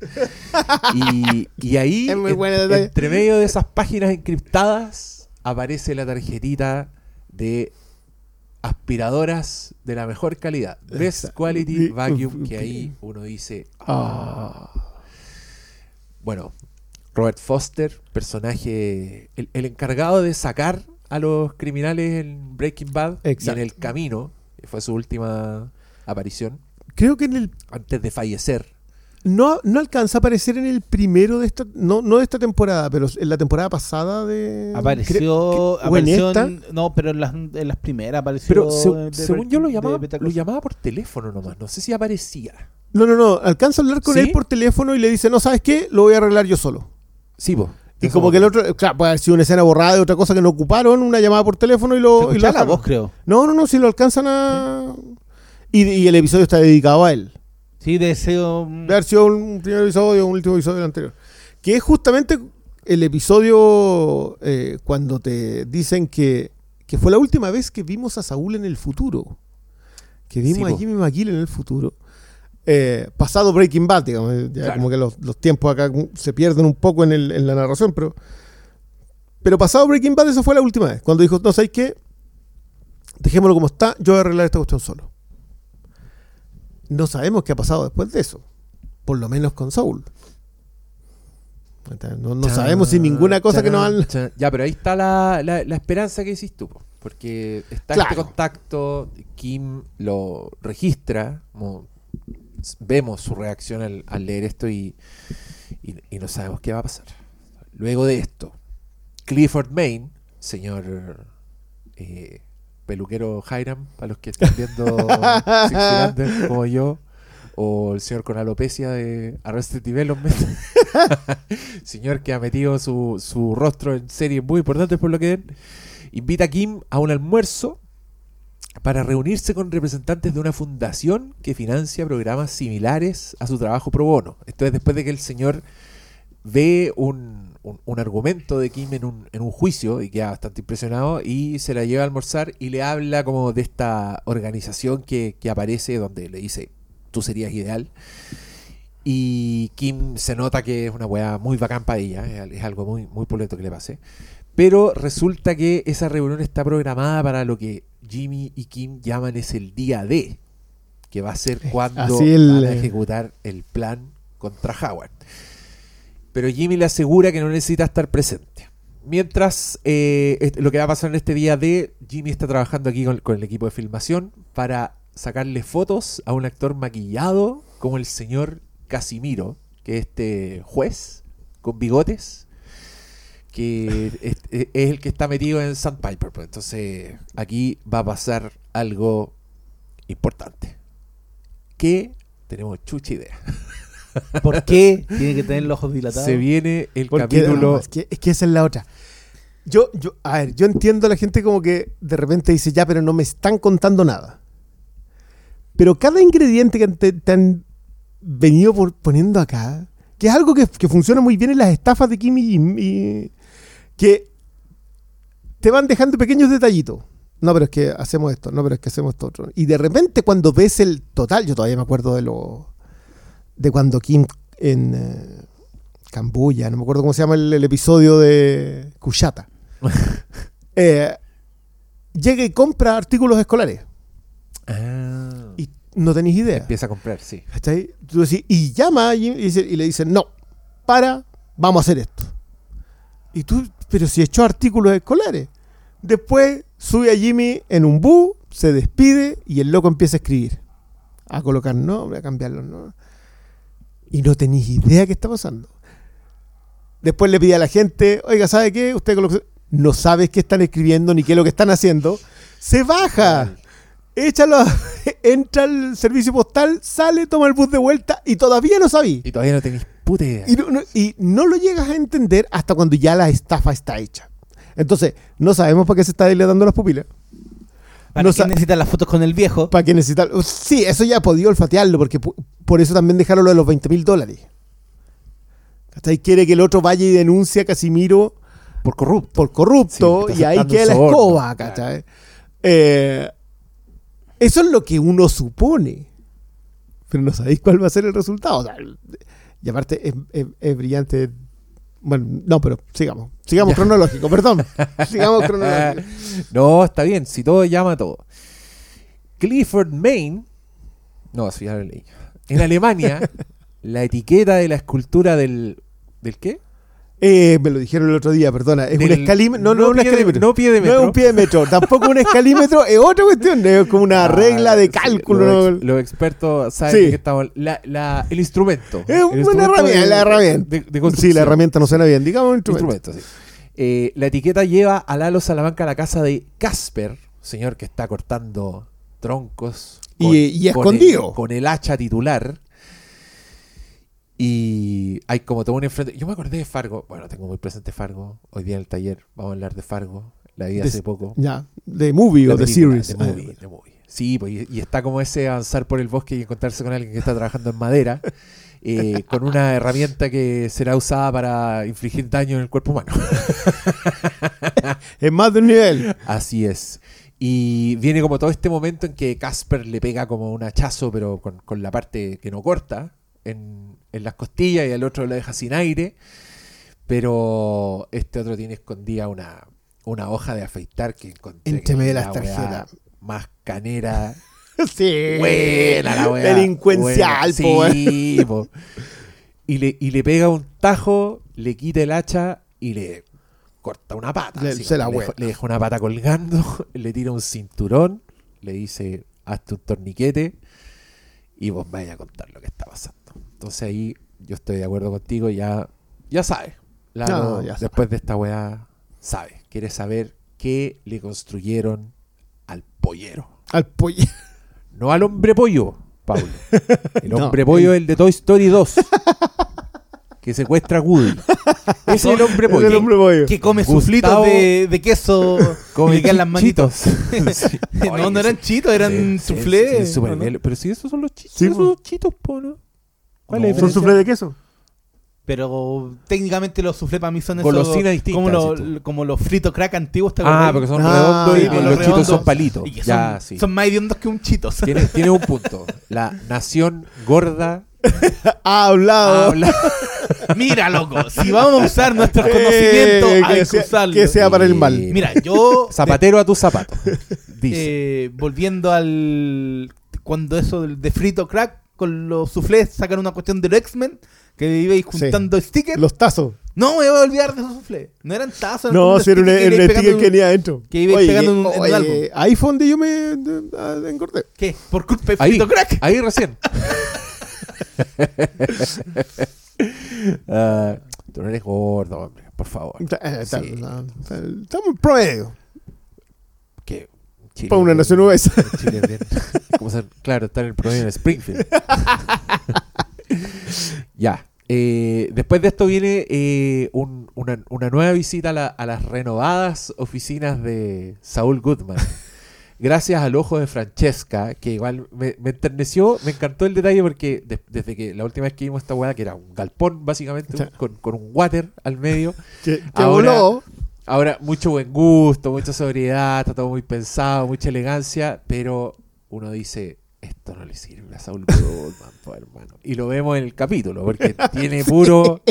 Y, y ahí, en- entre medio de esas páginas encriptadas, aparece la tarjetita de aspiradoras de la mejor calidad. Best. Quality Vacuum, que ahí uno dice, Ah. bueno, Robert Foster, personaje, el, el encargado de sacar a los criminales en Breaking Bad y en el camino, que fue su última aparición, Creo que en el antes de fallecer. no, no alcanza a aparecer en el primero de esta, no, no de esta temporada, pero en la temporada pasada de. apareció, o en apareció esta. en- no, pero en las, en las primeras apareció Pero se- de- de- según yo lo llamaba, lo llamaba por teléfono nomás, no sé si aparecía. No, no, no. Alcanza a hablar con ¿Sí? él por teléfono y le dice, no, ¿sabes qué? Lo voy a arreglar yo solo. Sí, po. Y como que el otro, claro, puede haber sido una escena borrada de otra cosa que no ocuparon, una llamada por teléfono y Se lo. y lo la voz, creo. No, no, no, si lo alcanzan a. Y, y el episodio está dedicado a él. Sí, deseo. Debe haber sido un primer episodio un último episodio del anterior. Que es justamente el episodio eh, cuando te dicen que, que fue la última vez que vimos a Saúl en el futuro. Que vimos Sí, a. Jimmy McGill en el futuro. Eh, pasado Breaking Bad, digamos. Ya Claro. como que los, los tiempos acá se pierden un poco en, el- en la narración, pero. Pero pasado Breaking Bad, esa fue la última vez. Cuando dijo, no sabéis qué, dejémoslo como está, yo voy a arreglar esta cuestión solo. No sabemos qué ha pasado después de eso. Por lo menos con Saul. No, no Chan, sabemos si ninguna cosa que nos han. chan. Ya, pero ahí está la, la- la esperanza que hiciste tú, po. porque está Claro. este contacto, Kim lo registra, como vemos su reacción al, al leer esto y, y- y no sabemos qué va a pasar. Luego de esto, Clifford Maine, señor eh, peluquero Hiram, para los que están viendo Six como yo, o el señor con alopecia de Arrested Development, señor que ha metido su, su rostro en series muy importantes por lo que ven, invita a Kim a un almuerzo para reunirse con representantes de una fundación que financia programas similares a su trabajo pro bono. Esto es después de que el señor ve un, un- argumento de Kim en un, en un juicio y queda bastante impresionado y se la lleva a almorzar y le habla como de esta organización que, que aparece donde le dice tú serías ideal y Kim se nota que es una weá muy bacán ella, es, algo muy, muy puleto que le pase. Pero resulta que esa reunión está programada para lo que Jimmy y Kim llaman es el día D, que va a ser cuando así el- van a ejecutar el plan contra Howard. Pero Jimmy le asegura que no necesita estar presente. Mientras eh, lo que va a pasar en este día D, Jimmy está trabajando aquí con, con el equipo de filmación para sacarle fotos a un actor maquillado como el señor Casimiro, que es este juez con bigotes, que es, es el que está metido en Sandpiper. pues. Entonces aquí va a pasar algo importante. Que tenemos chucha idea. ¿Por qué tiene que tener los ojos dilatados? Se viene el capítulo... no, es, que, es que esa es la otra. Yo, yo, a ver, yo entiendo a la gente como que de repente dice, ya, pero no me están contando nada. Pero cada ingrediente que te, te han venido por- poniendo acá, que es algo que, que funciona muy bien en las estafas de Kim y que te van dejando pequeños detallitos. No, pero es que hacemos esto, no, pero es que hacemos esto otro. Y de repente cuando ves el total, yo todavía me acuerdo de lo de cuando Kim en eh, Camboya, no me acuerdo cómo se llama el, el episodio de Cushata. Eh, llega y compra artículos escolares Ah, y no tenéis idea. empieza a comprar, sí. ¿Cachai? Tú decís, y llama y, dice- y le dicen, no, para, vamos a hacer esto. Y tú, pero si echó artículos escolares. Después sube a Jimmy en un bus, se despide y el loco empieza a escribir. A colocar nombres, a cambiar los nombres. Y no tenéis idea qué está pasando. Después le pide a la gente, oiga, ¿sabe qué? Usted no sabes qué están escribiendo ni qué es lo que están haciendo. Se baja échalo, entra al servicio postal, sale, toma el bus de vuelta y todavía no sabí. Y todavía no tenéis puta idea. Y no, no- y no lo llegas a entender hasta cuando ya la estafa está hecha. Entonces, no sabemos para qué se está dilatando las pupilas. ¿Para no qué necesitan las fotos con el viejo? ¿Para qué? Sí, eso ya ha podido olfatearlo, porque por eso también dejaron lo de los 20 mil dólares. ¿Cachai? Quiere que el otro vaya y denuncie a Casimiro Por corrupto. por corrupto Sí, y ahí queda la escoba, claro. ¿cachai? Eh, eso es lo que uno supone. Pero no sabéis cuál va a ser el resultado. O sea, y aparte es, es- es brillante. Bueno, no, pero sigamos. Sigamos cronológico, perdón. Sigamos cronológico. no, está bien. Si todo llama a todo. Clifford, Maine. No, eso ya lo leí. En Alemania, la etiqueta de la escultura del. ¿Del qué? Eh, me lo dijeron el otro día, perdona. Es un escalímetro. No, no, no un pie de- escalímetro. no pie de No metro. es un pie de metro. Tampoco un escalímetro. Es otra cuestión. Es como una regla de Ah, cálculo. Los, ¿no? ex- los expertos saben Sí. qué estamos. La, la- el instrumento. Es una instrumento herramienta. de- la herramienta. de- sí, la herramienta no suena bien. Digamos un instrumento. Instrumento, sí. Eh, la etiqueta lleva a Lalo Salamanca a la casa de Casper, señor que está cortando troncos. Y- y escondido. el- con el hacha titular. Y hay como todo un enfrente. Yo me acordé de Fargo. Bueno, tengo muy presente Fargo. Hoy día en el taller vamos a hablar de Fargo. La vi hace poco. Ya, de movie La o de series. de movie, de movie. Sí, pues, y, y está como ese avanzar por el bosque y encontrarse con alguien que está trabajando en madera, eh, con una herramienta que será usada para infligir daño en el cuerpo humano. Es más de un nivel. Así es. Y viene como todo este momento en que Casper le pega como un hachazo, pero con, con la parte que no corta, en, en las costillas y al otro lo deja sin aire. Pero este otro tiene escondida una, una hoja de afeitar que encontré. Entre medio de las tarjetas. Más canera. Sí. Buena la weá. Delincuencial, Buena. Sí, po. Y le, y le pega un tajo, le quita el hacha y le corta una pata. Le- así se la le deja una pata colgando, le tira un cinturón, le dice, hazte un torniquete y vos vaya a contar lo que está pasando. Entonces ahí yo estoy de acuerdo contigo, ya, ya sabes. Lalo, No, ya sabe. después de esta weá, sabe. Quiere saber qué le construyeron al pollero. Al pollo. No al hombre pollo, Pablo. El No, hombre pollo es el de Toy Story 2. que secuestra a Woody. Ese es el hombre pollo. el hombre pollo. Que come suflitos de, de queso Come y las manitos. chitos. Sí. no, no eran sí. chitos, eran Sí, sí, sí, bien. Pero si esos son los chitos. Sí, esos son chitos, po, ¿no? ¿Cuál No. es la Son suflé de queso. Pero técnicamente los soufflés para mí son esos. Como, los- como los fritos crack antiguos. ¿te Ah, porque son Ah, redondos y los los chitos son palitos. Y que Ya, son, sí. son más hediondos que un chitos. Tiene, tiene un punto. La nación gorda Ha hablado. habla. Mira, loco, si vamos a usar nuestros Eh, conocimientos, hay que sea- usarlos. que sea para el mal. Mira, yo. Zapatero a tu zapato. Dice. eh, volviendo al. Cuando eso del- de frito crack, con los soufflés sacan una cuestión del X-Men, que ibais Sí. juntando stickers. Los tazos. No me voy a olvidar de esos soufflés. No eran tazos. No, eran si era un, stickers que un ibais sticker que en- venía adentro. que iba Oye, pegando en un- en un oye, álbum. Ahí fue donde yo me de- ah, engordé. ¿Qué? ¿Por culpa de Ahí, frito crack? ahí recién. Ah, tú no eres gordo, hombre, por favor. Eh, Sí. Estamos en promedio. Chile Para una nación obesa. Chile es bien- como ser- claro, estar en el promedio en Springfield. ya. eh, después de esto viene eh, un- una, una nueva visita a, la- a las renovadas oficinas de Saúl Goodman. Gracias al ojo de Francesca, que igual me, me enterneció, me encantó el detalle porque de- desde que la última vez que vimos esta weá, que era un galpón básicamente, un- con, con un water al medio, Que, que Ahora- voló. Ahora, mucho buen gusto, mucha sobriedad, está todo muy pensado, mucha elegancia, pero uno dice, esto no le sirve a Saul Goodman, po, hermano. Y lo vemos en el capítulo, porque tiene puro...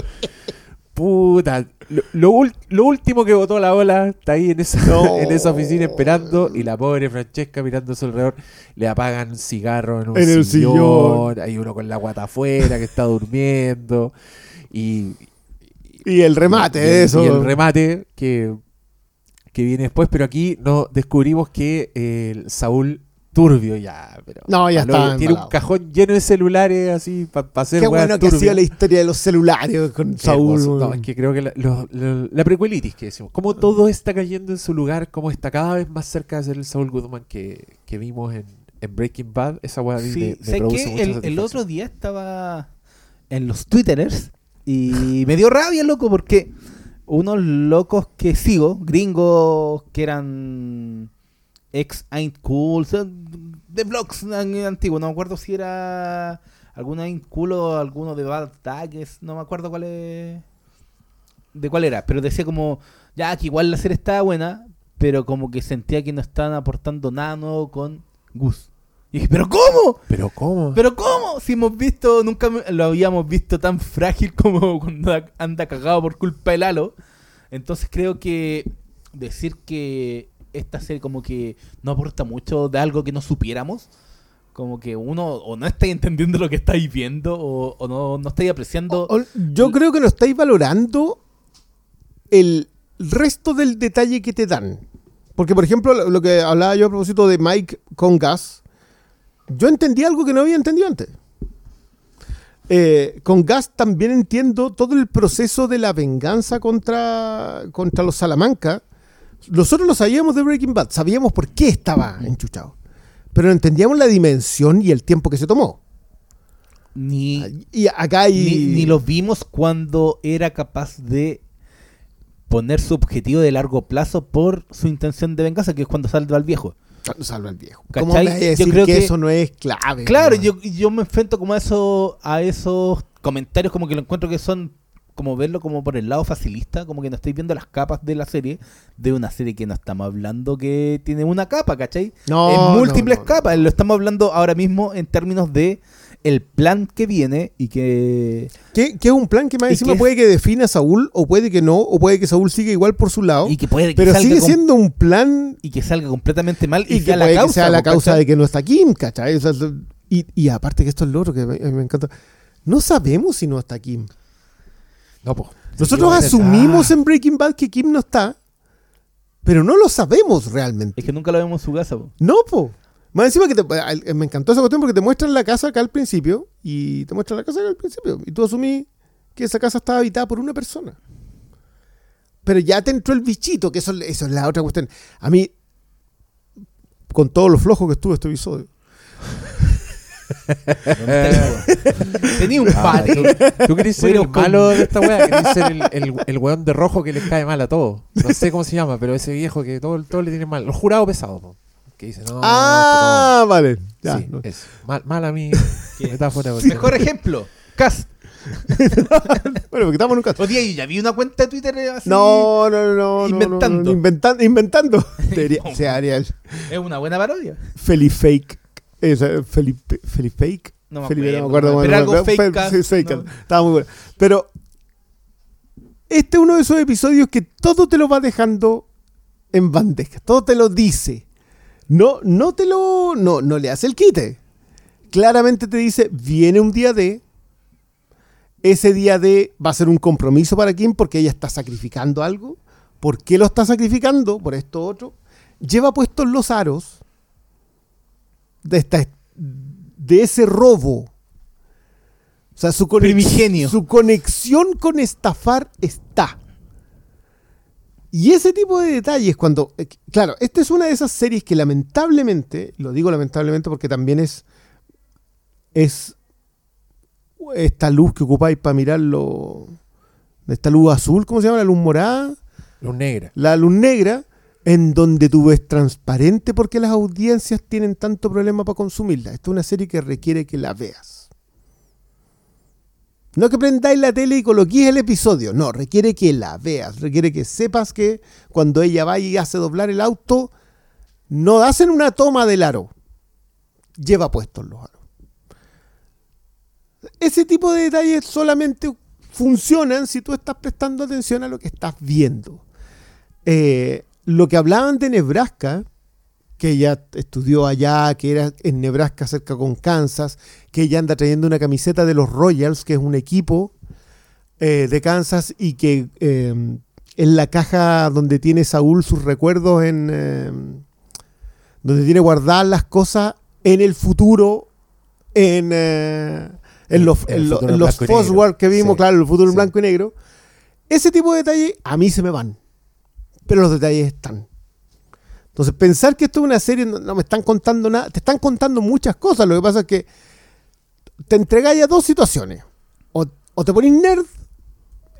Puta. Lo, lo ul- lo último que botó la ola está ahí en esa, No. en esa oficina esperando y la pobre Francesca mirando a su alrededor le apagan un cigarro en un En el sillón, sillón. hay uno con la guata afuera que está durmiendo y, Y el remate de el- eso. Y el remate que, que viene después, pero aquí no descubrimos que eh, el Saúl turbio ya. Pero, No, ya está Tiene un cajón lleno de celulares así para hacer Qué bueno que ha sido la historia de los celulares con Qué Saúl. hermoso. No, es que creo que la, lo- lo- la precuelitis que decimos, cómo todo está cayendo en su lugar, cómo está cada vez más cerca de ser el Saúl Goodman que, que vimos en, en Breaking Bad. Esa weá Sí, me, me ¿sabes produce qué? mucha El, otro día estaba en los Twitterers y me dio rabia, loco, porque unos locos que sigo, gringos que eran ex Ain't Cool, de blogs an- antiguos, no me acuerdo si era alguno Ain't Cool o alguno de Bad Tags, no me acuerdo cuál es, de cuál era, pero decía como, ya que igual la serie estaba buena, pero como que sentía que no estaban aportando nada nuevo con Gus. Y dije, ¿pero cómo? Pero ¿cómo? ¿Pero cómo? Si hemos visto, nunca lo habíamos visto tan frágil como cuando anda cagado por culpa del halo. Entonces creo que decir que esta serie como que no aporta mucho de algo que no supiéramos, como que uno o no estáis entendiendo lo que estáis viendo o, o no, no estáis apreciando. O- Yo creo que no estáis valorando el resto del detalle que te dan. Porque, por ejemplo, lo, lo que hablaba yo a propósito de Mike con Gas, yo entendí algo que no había entendido antes. Eh, con Gas también entiendo todo el proceso de la venganza contra, contra los Salamanca. Nosotros lo sabíamos de Breaking Bad, sabíamos por qué estaba enchuchado. Pero no entendíamos la dimensión y el tiempo que se tomó. ni, Y acá hay... ni, vimos cuando era capaz de poner su objetivo de largo plazo por su intención de venganza, que es cuando salva al viejo. Salva al viejo. ¿Cachai? ¿Cómo me vas a Yo creo que, que- eso no es clave? Claro, yo, yo me enfrento como a, eso, a esos comentarios como que lo encuentro que son como verlo como por el lado facilista, como que no estoy viendo las capas de la serie, de una serie que no estamos hablando que tiene una capa, ¿cachai? No, en múltiples no, no, capas, lo estamos hablando ahora mismo en términos de el plan que viene y que Que, que es un plan que más encima que puede que defina a Saúl, o puede que no, o puede que Saúl siga igual por su lado. y que puede que pero salga sigue siendo un plan y que salga completamente mal y, y que sea la puede causa, que sea la causa de que no está Kim, ¿cachai? O sea, y, y aparte que esto es lo otro que me, me encanta. No sabemos si no está Kim. No, po. Nosotros Sí, asumimos en Breaking Bad que Kim no está, pero no lo sabemos realmente. Es que nunca lo vemos en su casa. po. No, po. Más encima que te- eh, me encantó esa cuestión porque te muestran la casa acá al principio y te muestran la casa acá al principio y tú asumís que esa casa estaba habitada por una persona. Pero ya te entró el bichito, que eso, eso es la otra cuestión. A mí, con todo lo flojo que estuvo este episodio. Tenía un Ah, pati. ¿tú, tú querés ser el malo de esta weá, querés ser el, el, el weón de rojo que les cae mal a todos. No sé cómo se llama, pero ese viejo que todo, todo le tiene mal. El jurado pesado, po, que dice, no, ah, vale. esto Ya, no. Sí, no. eso. Mal, mal a mí. ¿Qué? Metáfora. Mejor ejemplo. Cast. Bueno, porque estamos en un caso. O día yo ya vi una cuenta de Twitter así. No, no, no, no. no, Inventando. no, no, inventan- inventando. Debería, se haría el Es una buena parodia. Felifake. Esa, Felipe, Felifake. No me Felipe, acuerdo, no me acuerdo. pero bueno, algo fake fake no. Estaba muy bueno. Pero este es uno de esos episodios que todo te lo va dejando en bandeja. Todo te lo dice. No, no te lo. No, no le hace el quite. Claramente te dice: viene un día de. Ese día de va a ser un compromiso para Kim porque ella está sacrificando algo. ¿Por qué lo está sacrificando? Por esto otro. Lleva puestos los aros de, esta, de ese robo. O sea, su, conex- su conexión con estafar está. Y ese tipo de detalles, cuando. eh, Claro, esta es una de esas series que lamentablemente, lo digo lamentablemente porque también es. Es. Esta luz que ocupáis para mirarlo. Esta luz azul, ¿cómo se llama? La luz morada Luz negra. la luz negra, en donde tú ves transparente porque las audiencias tienen tanto problema para consumirla. Esta es una serie que requiere que la veas. No que prendáis la tele y coloquéis el episodio, no, requiere que la veas, requiere que sepas que cuando ella va y hace doblar el auto, no hacen una toma del aro, lleva puestos los aros. Ese tipo de detalles solamente funcionan si tú estás prestando atención a lo que estás viendo. Eh, lo que hablaban de Nebraska, que ella estudió allá, que era en Nebraska cerca con Kansas, que ella anda trayendo una camiseta de los Royals, que es un equipo eh, de Kansas y que eh, en la caja donde tiene Saúl sus recuerdos, en eh, donde tiene guardadas las cosas en el futuro, en, eh, en los, el en lo- en. Foswar que vimos, Sí. claro, el futuro en blanco y negro. Ese tipo de detalles a mí se me van, pero los detalles están. Entonces, pensar que esto es una serie, no, no me están contando nada, te están contando muchas cosas. Lo que pasa es que te entregáis a dos situaciones. O, o te pones nerd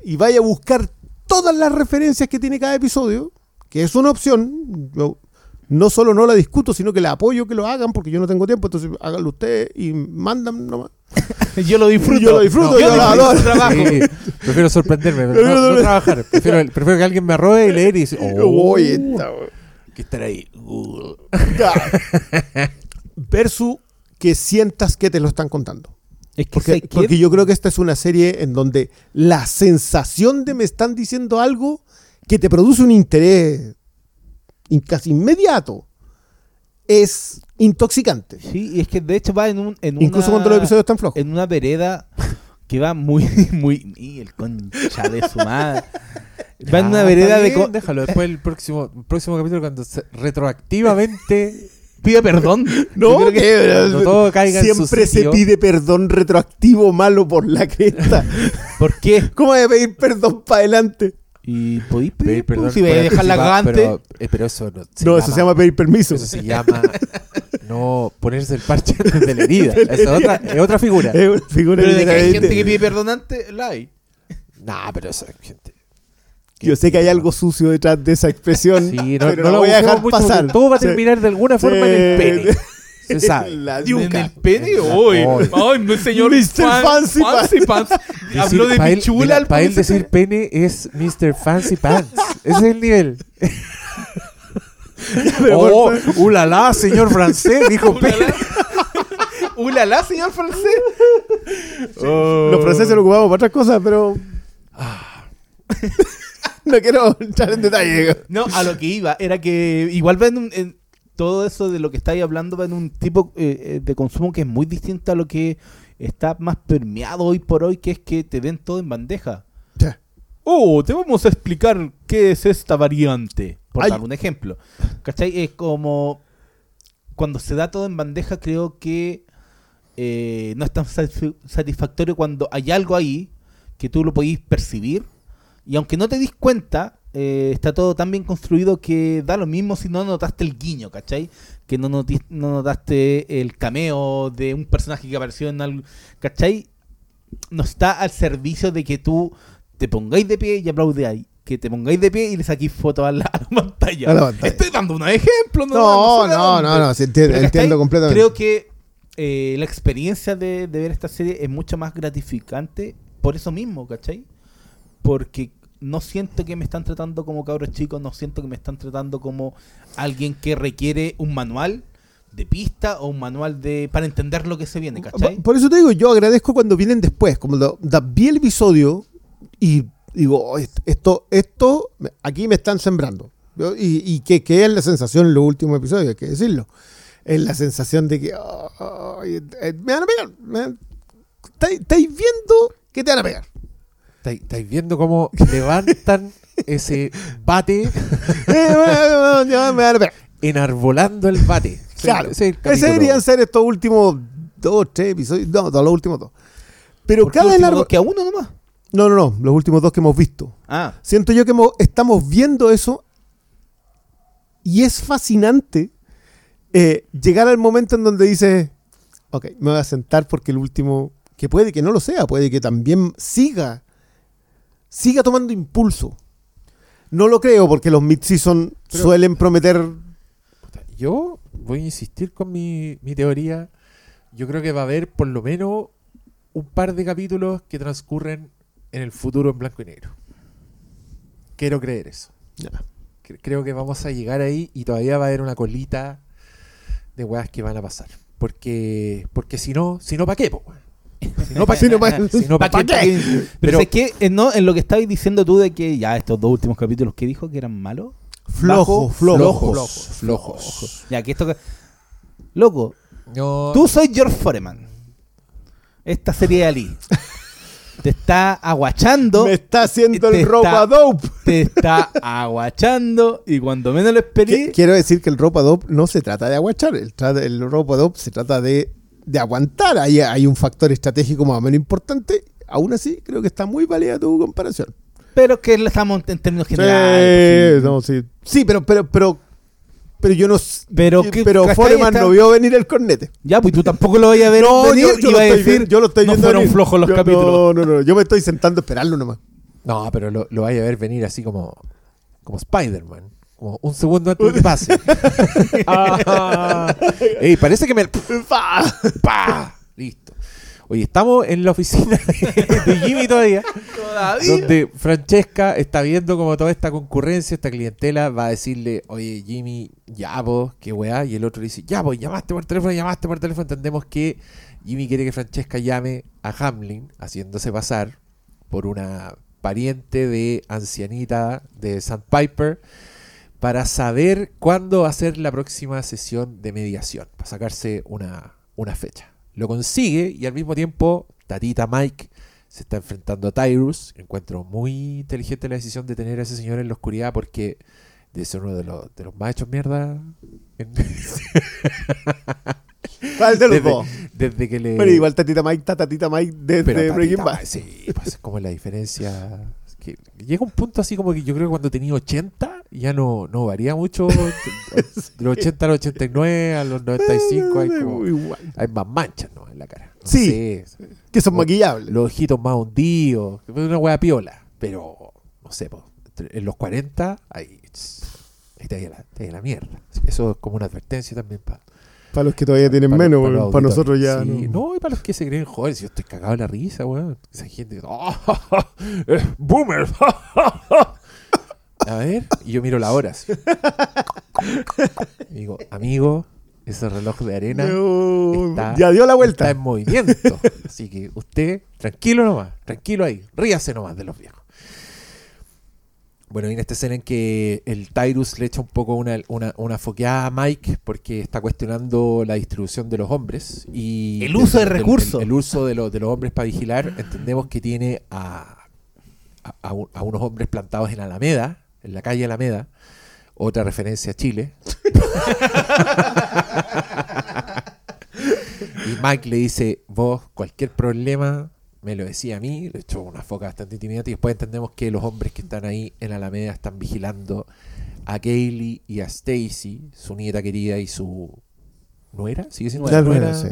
y vaya a buscar todas las referencias que tiene cada episodio, que es una opción. Yo no solo no la discuto, sino que la apoyo que lo hagan, porque yo no tengo tiempo, entonces háganlo ustedes y mandan nomás. Yo lo disfruto. Yo lo disfruto, yo lo disfruto trabajo. Sí, prefiero sorprenderme, pero no, no trabajar. Prefiero, prefiero que alguien me arrobe y leer y decir, oh, esta- que estar ahí. Uh. Versus que sientas que te lo están contando. Es que Porque, porque yo creo que esta es una serie en donde la sensación de me están diciendo algo que te produce un interés in- casi inmediato es intoxicante. Sí, y es que de hecho va en un. En Incluso una- cuando los episodios están flojos. En una vereda que va muy, muy. Y el concha de su madre. Va en una Ah, vereda de. co- Déjalo, después el próximo, el próximo capítulo, cuando se- retroactivamente Pide perdón. No, Yo creo que- que- cuando todo caiga en su siempre se sitio. pide perdón retroactivo malo por la cresta. ¿Por qué? ¿Cómo voy a pedir perdón para adelante? Y podéis pedir pedir perdón. Si vais a dejar la cagante. Pero, eh, pero eso no se no, eso se llama pedir permiso. Eso se llama no ponerse el parche desde la herida. Esa es otra, es otra figura. Es una figura Pero de que hay literalmente- gente que pide perdón antes, la hay. Nah, pero eso, gente. Yo sé que hay algo sucio detrás de esa expresión, Sí, no, pero no no, lo voy a dejar pasar. Todo va a Sí. terminar de alguna forma en el pene. Se sabe. ¿En el pene? En la- Uy. Oy. Ay, no, señor. Mr. Fan- Fancy Fancy Pants. Habló de mira, al para él decir pene es Mr. Fancy Pants. Ese es el nivel. Oh, ulala, señor francés, dijo pene. Ulala, señor francés. Los franceses lo ocupamos para otras cosas, pero. no quiero entrar en detalle. No, a lo que iba era que igual va en, un- en todo eso de lo que estáis hablando va en un tipo eh, eh, de consumo que es muy distinto a lo que está más permeado hoy por hoy, que es que te den todo en bandeja. Ya. Oh, te vamos a explicar qué es esta variante. Por Ay. dar un ejemplo. ¿Cachai? Es como cuando se da todo en bandeja, creo que eh, no es tan satisf- satisfactorio cuando hay algo ahí que tú lo podéis percibir y aunque no te dis cuenta, eh, está todo tan bien construido que da lo mismo si no notaste el guiño, ¿cachai? Que no, no notaste el cameo de un personaje que apareció en algo, ¿cachai? No está al servicio de que tú te pongáis de pie y aplaudáis. Que te pongáis de pie y le saquéis fotos a la, a la pantalla. Estoy dando unos ejemplos. No, no, no, no, sí, Pero, ¿cachai? entiendo completamente. Creo que eh, la experiencia de, de ver esta serie es mucho más gratificante por eso mismo, ¿cachai? Porque no siento que me están tratando como cabros chicos, no siento que me están tratando como alguien que requiere un manual de pista o un manual de para entender lo que se viene, ¿cachai? Por eso te digo, yo agradezco cuando vienen después, como da- vi el episodio y digo, "Oh, est- esto, esto, aquí me están sembrando. Y, y que, que es la sensación en los últimos episodios, hay que decirlo. Es la sensación de que "Oh, ay, eh, me van a pegar. Estáis viendo que te van a pegar. ¿Estáis viendo cómo levantan ese bate enarbolando el bate? Claro. Ese, deberían ser estos últimos dos, tres episodios. No, no, los últimos dos. Pero ¿Por qué cada último enarbol- dos que a uno nomás. No, no, no. Los últimos dos que hemos visto. Ah, Siento yo que hemos- estamos viendo eso y es fascinante eh, llegar al momento en donde dices, ok, me voy a sentar porque el último, que puede que no lo sea, puede que también siga, siga tomando impulso. No lo creo porque los mid-season suelen prometer... Yo voy a insistir con mi, mi teoría. Yo creo que va a haber por lo menos un par de capítulos que transcurren en el futuro en blanco y negro. Quiero creer eso. Cre- Creo que vamos a llegar ahí y todavía va a haber una colita de weas que van a pasar. Porque, porque si no, si no, ¿para qué? po? Si no, ¿para Si no, pa' qué? Si no, ¿pa' ¿pa' qué? qué? Pero- pero es que eh, no, en lo que estabais diciendo tú de que ya estos dos últimos capítulos que dijo que eran malos. Flojo, Bajo, flojo, flojos, flojos. Ya que esto Loco, No, Tú soy George Foreman. Esta serie de Ali. Te está aguachando. Me está haciendo el está- ropa dope. Te está aguachando. Y cuando menos lo esperé. Quiero decir que el ropa dope no se trata de aguachar, el, el ropa dope se trata de, de aguantar. Ahí hay un factor estratégico más o menos importante. Aún así, creo que está muy válida tu comparación. Pero que estamos en términos generales. pues, sí. no, sí. Sí, pero, pero, pero, pero yo no. Pero que- pero. Foreman Está- no vio venir el cornete. Ya, pues tú tampoco lo vayas a ver. No, venir yo, lo decir, vi- yo lo estoy no viendo. fueron venir". flojos los Yo- capítulos. No, no, no. Yo me estoy sentando a esperarlo nomás. No, pero lo, lo vaya a ver venir así como, como Spider-Man. Como un segundo antes de que pase. Ah, ey, parece que me. ¡Pa! Listo. Oye, estamos en la oficina de Jimmy todavía. Donde Francesca está viendo como toda esta concurrencia, esta clientela, va a decirle, oye Jimmy, ya vos, qué weá, y el otro le dice, ya vos, llamaste por teléfono, llamaste por teléfono, entendemos que Jimmy quiere que Francesca llame a Hamlin, haciéndose pasar por una pariente de ancianita de Sandpiper, para saber cuándo va a ser la próxima sesión de mediación, para sacarse una, una fecha. Lo consigue y al mismo tiempo Tatita Mike se está enfrentando a Tyrus. Encuentro muy inteligente la decisión de tener a ese señor en la oscuridad porque debe ser uno de los, de los más hechos mierda. en- ¿Cuál de los desde, dos? desde que le. Pero igual Tatita Mike está Tatita Mike desde Breaking Bad. Sí, pues es como la diferencia. que llega un punto así como que yo creo que cuando tenía 80 ya no, no varía mucho. De los 80 a los 89, a los 95 hay como. Igual. Hay más manchas ¿no? en la cara. No Sí. sé, Que son maquillables. los ojitos más hundidos, una hueá piola. Pero, no sé, en los 40, ahí, tss, ahí te hay la, te hay la mierda. Eso es como una advertencia también para Para los que todavía tienen menos, para, auditores. nosotros ya. Sí, no. no. y para los que se creen jóvenes, yo estoy cagado en la risa, weón. Esa gente, ¡oh, eh, boomer. A ver, y yo miro la hora. así. Y digo, amigo, ese reloj de arena No, está- ya dio la está vuelta. en movimiento. Así que usted, tranquilo nomás, tranquilo ahí, ríase nomás de los viejos. Bueno, viene esta escena en que el Tyrus le echa un poco una, una, una foqueada a Mike porque está cuestionando la distribución de los hombres y El uso de del- recursos. El, el uso de, los de los hombres para vigilar. Entendemos que tiene a, a, a un- a unos hombres plantados en Alameda, en la calle Alameda. Otra referencia a Chile. y Mike le dice, vos, cualquier problema, me lo decía a mí, le echó una foca bastante intimidante y después entendemos que los hombres que están ahí en Alameda están vigilando a Kaylee y a Stacy, su nieta querida y su nuera, sigue siendo La nuera, sí.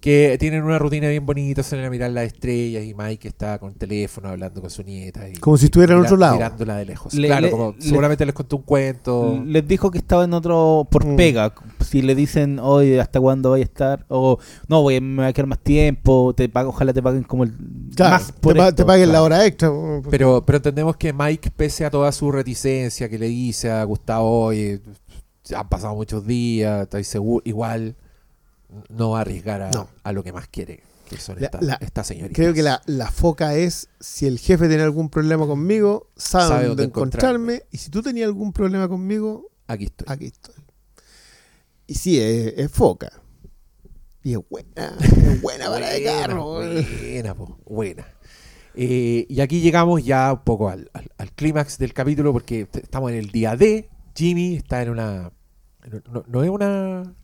Que tienen una rutina bien bonita, salen a mirar las estrellas y Mike está con teléfono hablando con su nieta y Como si estuviera en otro lado. mirándola de lejos. Le- claro, le- como le- seguramente les contó un cuento. Les dijo que estaba en otro por Mm. pega. Si le dicen, oye, ¿hasta cuándo voy a estar? O, no, voy, me va a quedar más tiempo. Te pago, ojalá te paguen como el. Claro, más por te, pa- esto. te paguen la hora extra. Pero, pero entendemos que Mike, pese a toda su reticencia que le dice a Gustavo, oye, han pasado muchos días, estoy seguro, igual no va a arriesgar a, No. a lo que más quiere, que son La- señoritas. Creo que la, la foca es si el jefe tiene algún problema conmigo, sabe, Sabe dónde encontrarme. Y si tú tenías algún problema conmigo, Aquí estoy. aquí estoy. Y sí, es, es foca. Y es buena, es buena para de carro. buena, po, buena. Eh, y aquí llegamos ya un poco al, al- al clímax del capítulo porque estamos en el día D. Jimmy está en una... No, no es una...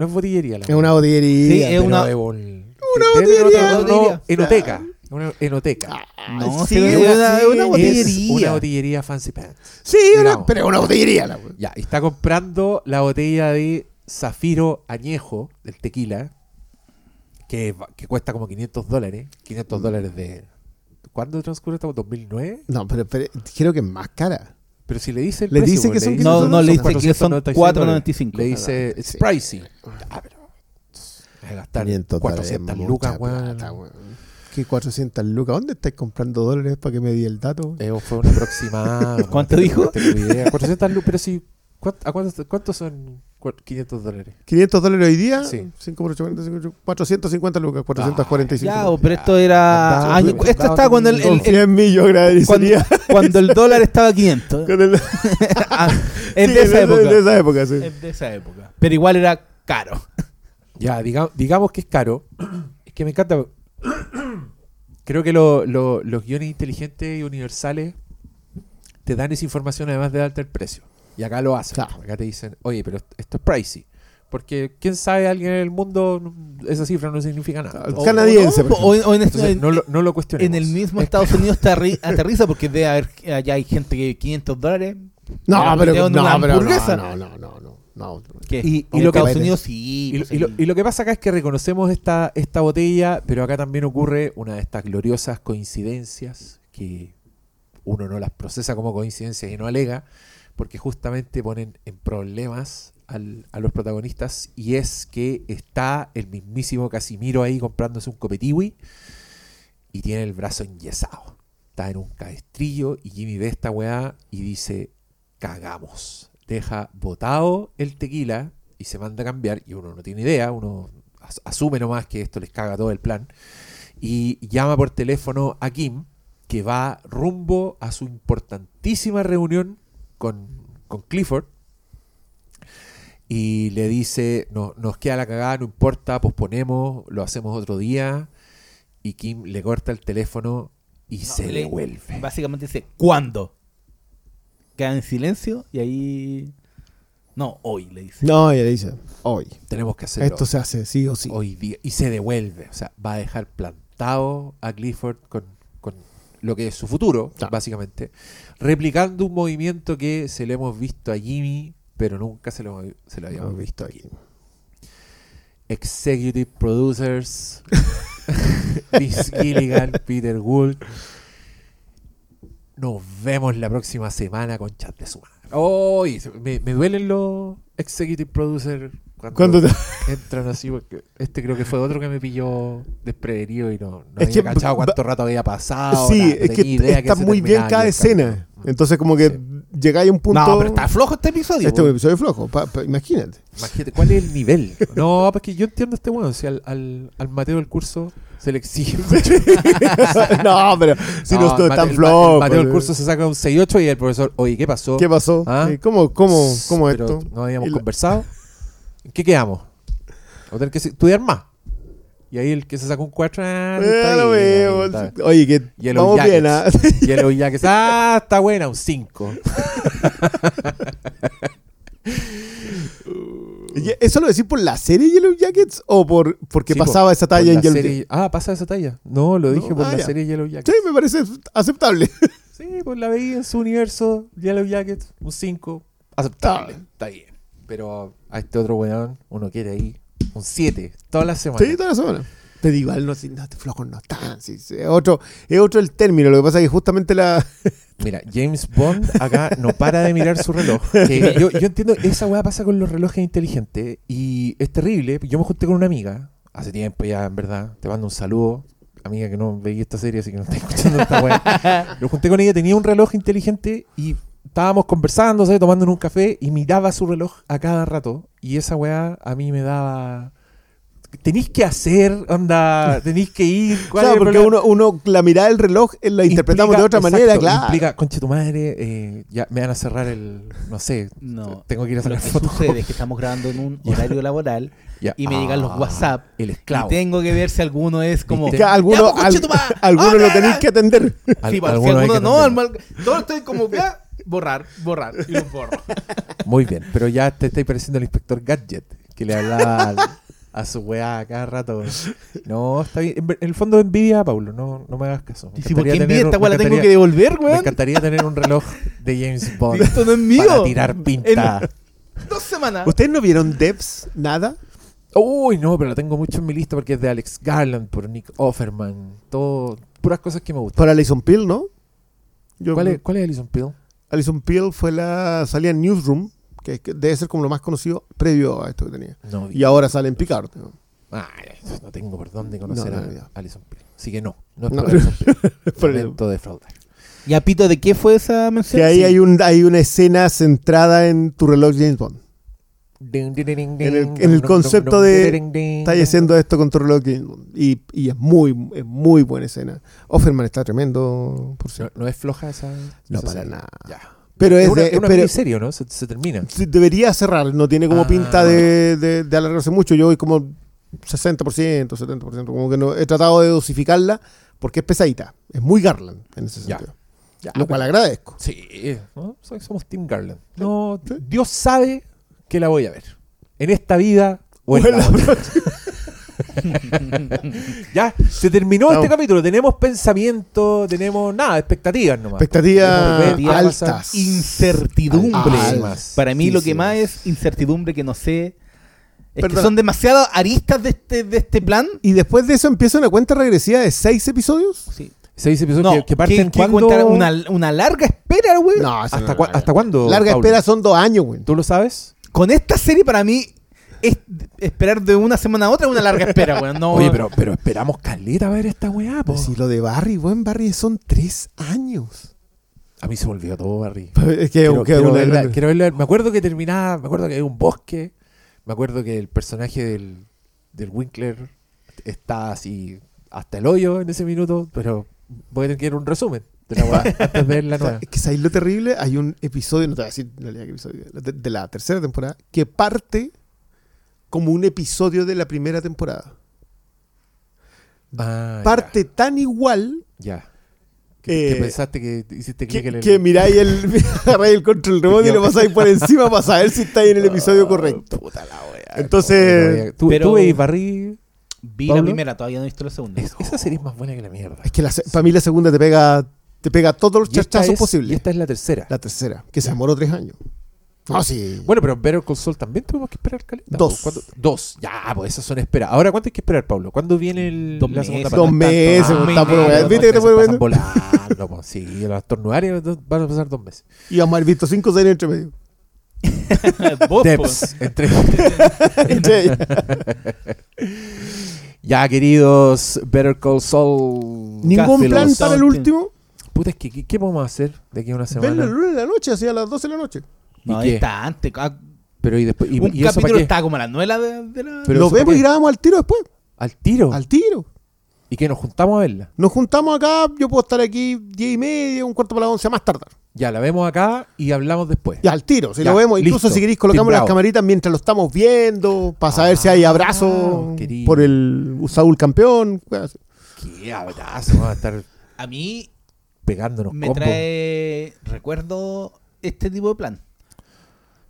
No es botillería. La Es una botillería. Sí, es una- un- Una botillería. no, enoteca. Una enoteca. No, sí, es una, sí, una botillería. Es una botillería Fancy Pants. Sí, una- pero es una botillería. La. Ya, y está comprando la botella de Zafiro Añejo del tequila, que, que cuesta como 500 dólares. 500 dólares de... ¿Cuándo transcurre esta? ¿2009? No, pero, pero creo que es más cara. Pero si le dice el Le precio, dice que son dice- No, no, le dice que son 496 4.95. Le dice, it's pricey. Ah, pero... A gastar 500 dólares 400 es lucas, weón. ¿Qué 400 lucas? ¿Dónde estáis comprando dólares para que me di el dato? Eh, fue un aproximado. ¿Cuánto dijo? tengo idea. 400 lucas, pero sí. ¿Cuánto- ¿A cuántos, cuántos son cua- 500 dólares? 500 dólares hoy día, Sí. 5 por 8, 45, 450 lucas, 445. Ya, pero esto era. Andaba- año- esto estaba cuando el, el- el- 100 millones cuando, cuando el dólar estaba a 500. Con el- Ah, es Sí, de esa época. De esa época, sí. Es de esa época. Pero igual era caro. Ya, diga- digamos que es caro. Es que me encanta. Creo que lo- lo- los guiones inteligentes y universales te dan esa información además de darte el precio. Y acá lo hacen. Claro. Acá te dicen, oye, pero esto es pricey. Porque quién sabe, alguien en el mundo, esa cifra no significa nada. Canadiense, O, por o- o en, Entonces, en- no, lo, no lo cuestionemos. en el mismo Es- Estados Unidos aterriza porque debe haber, allá hay gente que 500 dólares. No, pero, no, pero no, no, no, no, no. ¿Qué? Y- y en lo que- Estados Unidos sí. Y, pues, y lo, ahí- y lo que pasa acá es que reconocemos esta, esta botella, pero acá también ocurre una de estas gloriosas coincidencias que uno no las procesa como coincidencias y no alega, porque justamente ponen en problemas a los protagonistas y es que está el mismísimo Casimiro ahí comprándose un copetiwi y tiene el brazo enyesado. Está en un cabestrillo y Jimmy ve esta weá y dice, cagamos. Deja botado el tequila y se manda a cambiar y uno no tiene idea, uno as- asume nomás que esto les caga todo el plan y llama por teléfono a Kim que va rumbo a su importantísima reunión con, con Clifford y le dice, no, nos queda la cagada, no importa, posponemos, lo hacemos otro día y Kim le corta el teléfono y No, se le- devuelve. Básicamente dice, ¿cuándo? Queda en silencio y ahí. No, hoy le dice. No, ella le dice, hoy. Tenemos que hacerlo Esto se hace sí o sí. hoy día. Y se devuelve. O sea, va a dejar plantado a Clifford con, con lo que es su futuro, básicamente. Replicando un movimiento que se lo hemos visto a Jimmy, pero nunca se lo, se lo habíamos visto aquí. aquí. Executive Producers, Vince Gilligan, Peter Gould. Nos vemos la próxima semana con chat de su madre. Oh, me, me duelen los Executive Producers cuando, Cuando entran así, porque este creo que fue otro que me pilló desprevenido y no, no Es había que cachado cuánto rato había pasado. sí, nada, no es que idea está muy bien cada escena. Entonces, como que Sí. llegáis a un punto. No, pero está flojo este episodio. Este es un episodio flojo, pa- pa- imagínate. Imagínate, ¿cuál es el nivel? No, pues que yo entiendo este bueno, si al, al, al Mateo del curso se le exige mucho. no, pero si no, el tan el flojo. Mateo del ¿no? curso se saca un 6-8 y el profesor, oye, ¿qué pasó? ¿Qué pasó? ¿Ah? Sí, ¿Cómo, cómo, cómo Pero esto? No habíamos Y conversado. ¿En qué quedamos? Vamos a tener que estudiar más. Y ahí el que se sacó un 4, ah, Eh. Oye, que Yellow vamos bien, ¿ah? Jackets. Yellow Jackets, ah, está buena, un 5. Y ¿Y ¿Eso lo decís por la serie Yellow Jackets o por porque Sí, pasaba esa por talla la en Yellow serie- Ah, pasa esa talla. No, lo dije No, por ah, la ya. serie Yellow Jackets? Jackets. Sí, me parece aceptable. Sí, pues la veía en su universo, Yellow Jackets, un 5, aceptable, Está está bien. Pero a este otro weón, uno quiere ahí un 7, todas las semanas. Sí, toda la semana. Pero igual no, no, este flojos no están. sí, sí, es, otro, es otro el término. Lo que pasa es que justamente la. Mira, James Bond acá no para de mirar su reloj. Que yo, yo entiendo, esa weá pasa con los relojes inteligentes y es terrible. Yo me junté con una amiga, hace tiempo ya, en verdad. Te mando un saludo. Amiga que no veía esta serie, así que no está escuchando esta weá. Lo junté con ella, tenía un reloj inteligente y estábamos conversando, ¿sabes? tomando un café y miraba su reloj a cada rato. Y esa weá a mí me daba. Tenéis que hacer, onda, tenéis que ir. ¿cuál Claro, porque uno, uno la mirada del reloj eh, la interpretamos Implica- de otra exacto, manera, claro. Implica, conche tu madre, eh, ya me van a cerrar el. No sé. No. Tengo que ir a sacar fotos. sucede es que estamos grabando en un horario laboral Ya. y me llegan los Ah, WhatsApp El y esclavo. tengo que ver si alguno es como... Que alguno, Ya, pues, conche tu al- madre. alguno Ah, lo tenéis que atender. Al- Sí, pues, si alguno hay alguno no, al mal- todo estoy como, ya, borrar, borrar, y los borro. Muy bien, pero ya te estáis pareciendo al inspector Gadget, que le hablaba al- a su weá cada rato. No, está bien. En, el fondo envidia, Paulo, no, no me hagas caso. Me Y si por qué encantaría envidia tener esta un- weá me la tengo que devolver, Me weón. encantaría tener un reloj de James Bond Esto no es mío. para tirar pinta. Dos semanas. ¿Ustedes no vieron Devs? Nada. Uy, no, pero la tengo mucho en mi lista porque es de Alex Garland, por Nick Offerman, todo, puras cosas que me gustan. Para Alison Peel, ¿no? Yo- ¿Cuál es, ¿Cuál es Alison Peel? Alison Peel fue la. salía en Newsroom, que, que debe ser como lo más conocido previo a esto que tenía. No, Y ahora sale en Picard. ¿no? Ah, no tengo por dónde conocer No, no, a. Alison Peel. Así que no, no es No. por Alison Peel. Lamento defraudar. ¿Y a Pito de qué fue esa mención? Que ahí Sí. hay, un, hay una escena centrada en tu reloj James Bond. En el, en el concepto de estáis haciendo esto con Bond. Y, y es muy, es muy buena escena. Offerman está tremendo, por No, cierto. no es floja esa. No, esa para serie. nada. Ya. Pero Es una, de- una pero- miniserie, ¿no? Se, se termina. Debería cerrar, no tiene como Ah. pinta de, de, de alargarse mucho. Yo voy como 60%, 70%, como que no he tratado de dosificarla porque es pesadita. Es muy Garland en ese sentido. Ya, Lo cual agradezco. Sí, somos Team Garland. No, Dios sabe que la voy a ver. En esta vida o en Bueno, la otra. ya, se terminó este capítulo. Tenemos pensamiento, tenemos nada, expectativas nomás. Expectativas altas. Incertidumbre. Para mí lo que más es incertidumbre que no sé. Es que son demasiadas aristas de este, de este plan. Y después de eso empieza una cuenta regresiva de seis episodios. Sí. Seis episodios No, que, que parten ¿qué- qué cuando... una, una larga espera, güey. No, ¿Hasta, no, cua- no, ¿Hasta cuándo? Larga espera son dos años, güey. ¿Tú lo sabes? Con esta serie para mí es esperar de una semana a otra una larga espera, güey. No, Oye, pero, pero esperamos caleta a ver esta weá, po. Si lo de Barry, buen Barry son tres años. A mí se me olvidó todo, Barry. Es que, Quiero, quiero verla, quiero verla. Me acuerdo que terminaba, me acuerdo que hay un bosque, me acuerdo que el personaje del, del Winkler está así hasta el hoyo en ese minuto, pero voy a tener que ir un resumen de la weá antes de ver la O sea, nueva. es que ¿sabes lo terrible? Hay un episodio, no te voy a decir en realidad qué episodio, de, de la tercera temporada, que parte como un episodio de la primera temporada. Ah, parte tan igual Ya. Que, Eh, que pensaste que hiciste clic que, en el. que miráis el, el control remoto y lo pasáis por encima para saber si estáis en el episodio correcto. Puta la weá. Entonces- ¿Tú, Pero- tú veis Barry? Vi ¿Pablo? la primera, todavía no he visto la segunda. Es- esa serie es más buena que la mierda. Es que la, se- para mí la segunda te pega, te pega todos los chachazos es- posibles. Y esta es la tercera. La tercera, que se demoró tres años. No, sí. Bueno, pero Better Call Saul también tuvimos que esperar caleta. Dos. po. ¿Cuánto? Dos. Ya, pues esas son esperas. Ahora, ¿cuánto hay que esperar, Pablo? ¿Cuándo viene el, Dos la segunda meses. Dos meses, tanto. está por Ah, dos ¿Viste que te puede ver? volando, po. Sí, los estornudarios dos- van a pasar dos meses. Y vamos a haber visto cinco series entre medio. Vos, po. Debs, entre... Entre ya, queridos Better Call Saul. ¿Ningún plan para el último? Puta, es que, ¿qué, qué podemos hacer de aquí a una Verlo el semana? lunes de la noche, así a las 12 de la noche. No, ¿Y qué? está antes. ah, Pero y después... Y, un y eso capítulo qué? está como a las 9 de, de la. Pero Lo eso vemos para y qué? grabamos al tiro después. Al tiro. Al tiro. Y que nos juntamos a verla. Nos juntamos acá, yo puedo estar aquí 10 y media, un cuarto para las 11 a más tardar. Ya, la vemos acá y hablamos después. Ya, al tiro. Si Ya, lo vemos, incluso listo. si queréis colocamos las camaritas mientras lo estamos viendo, para saber si hay Ah, abrazo querido. por el Saúl campeón. weas. Qué abrazo, vamos a estar A mí pegándonos me combos. trae recuerdo este tipo de plan.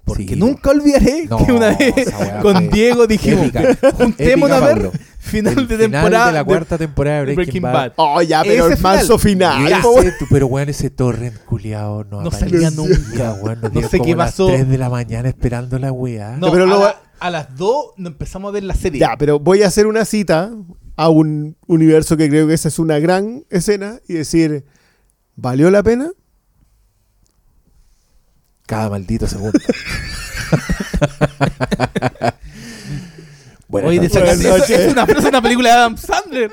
Porque Sí, nunca olvidaré No, que una vez con fue Diego dijimos, épica. juntémonos a ver final El de final temporada de la cuarta temporada de Breaking, Bad. Oh, ya, pero Ese el manso final. Ese- pero weón, ese torrent culiao no, No salía nunca. weón, No sé qué las pasó. 3 de la mañana esperando la weá. No, pero a, lo- la- a las 2 nos empezamos a ver la serie. Ya, pero voy a hacer una cita a un universo que creo que esa es una gran escena y decir, ¿valió la pena? Cada maldito segundo. Buenas Oye, de noches. sacarse- Buenas eso- noches. es, una, es una película de Adam Sandler.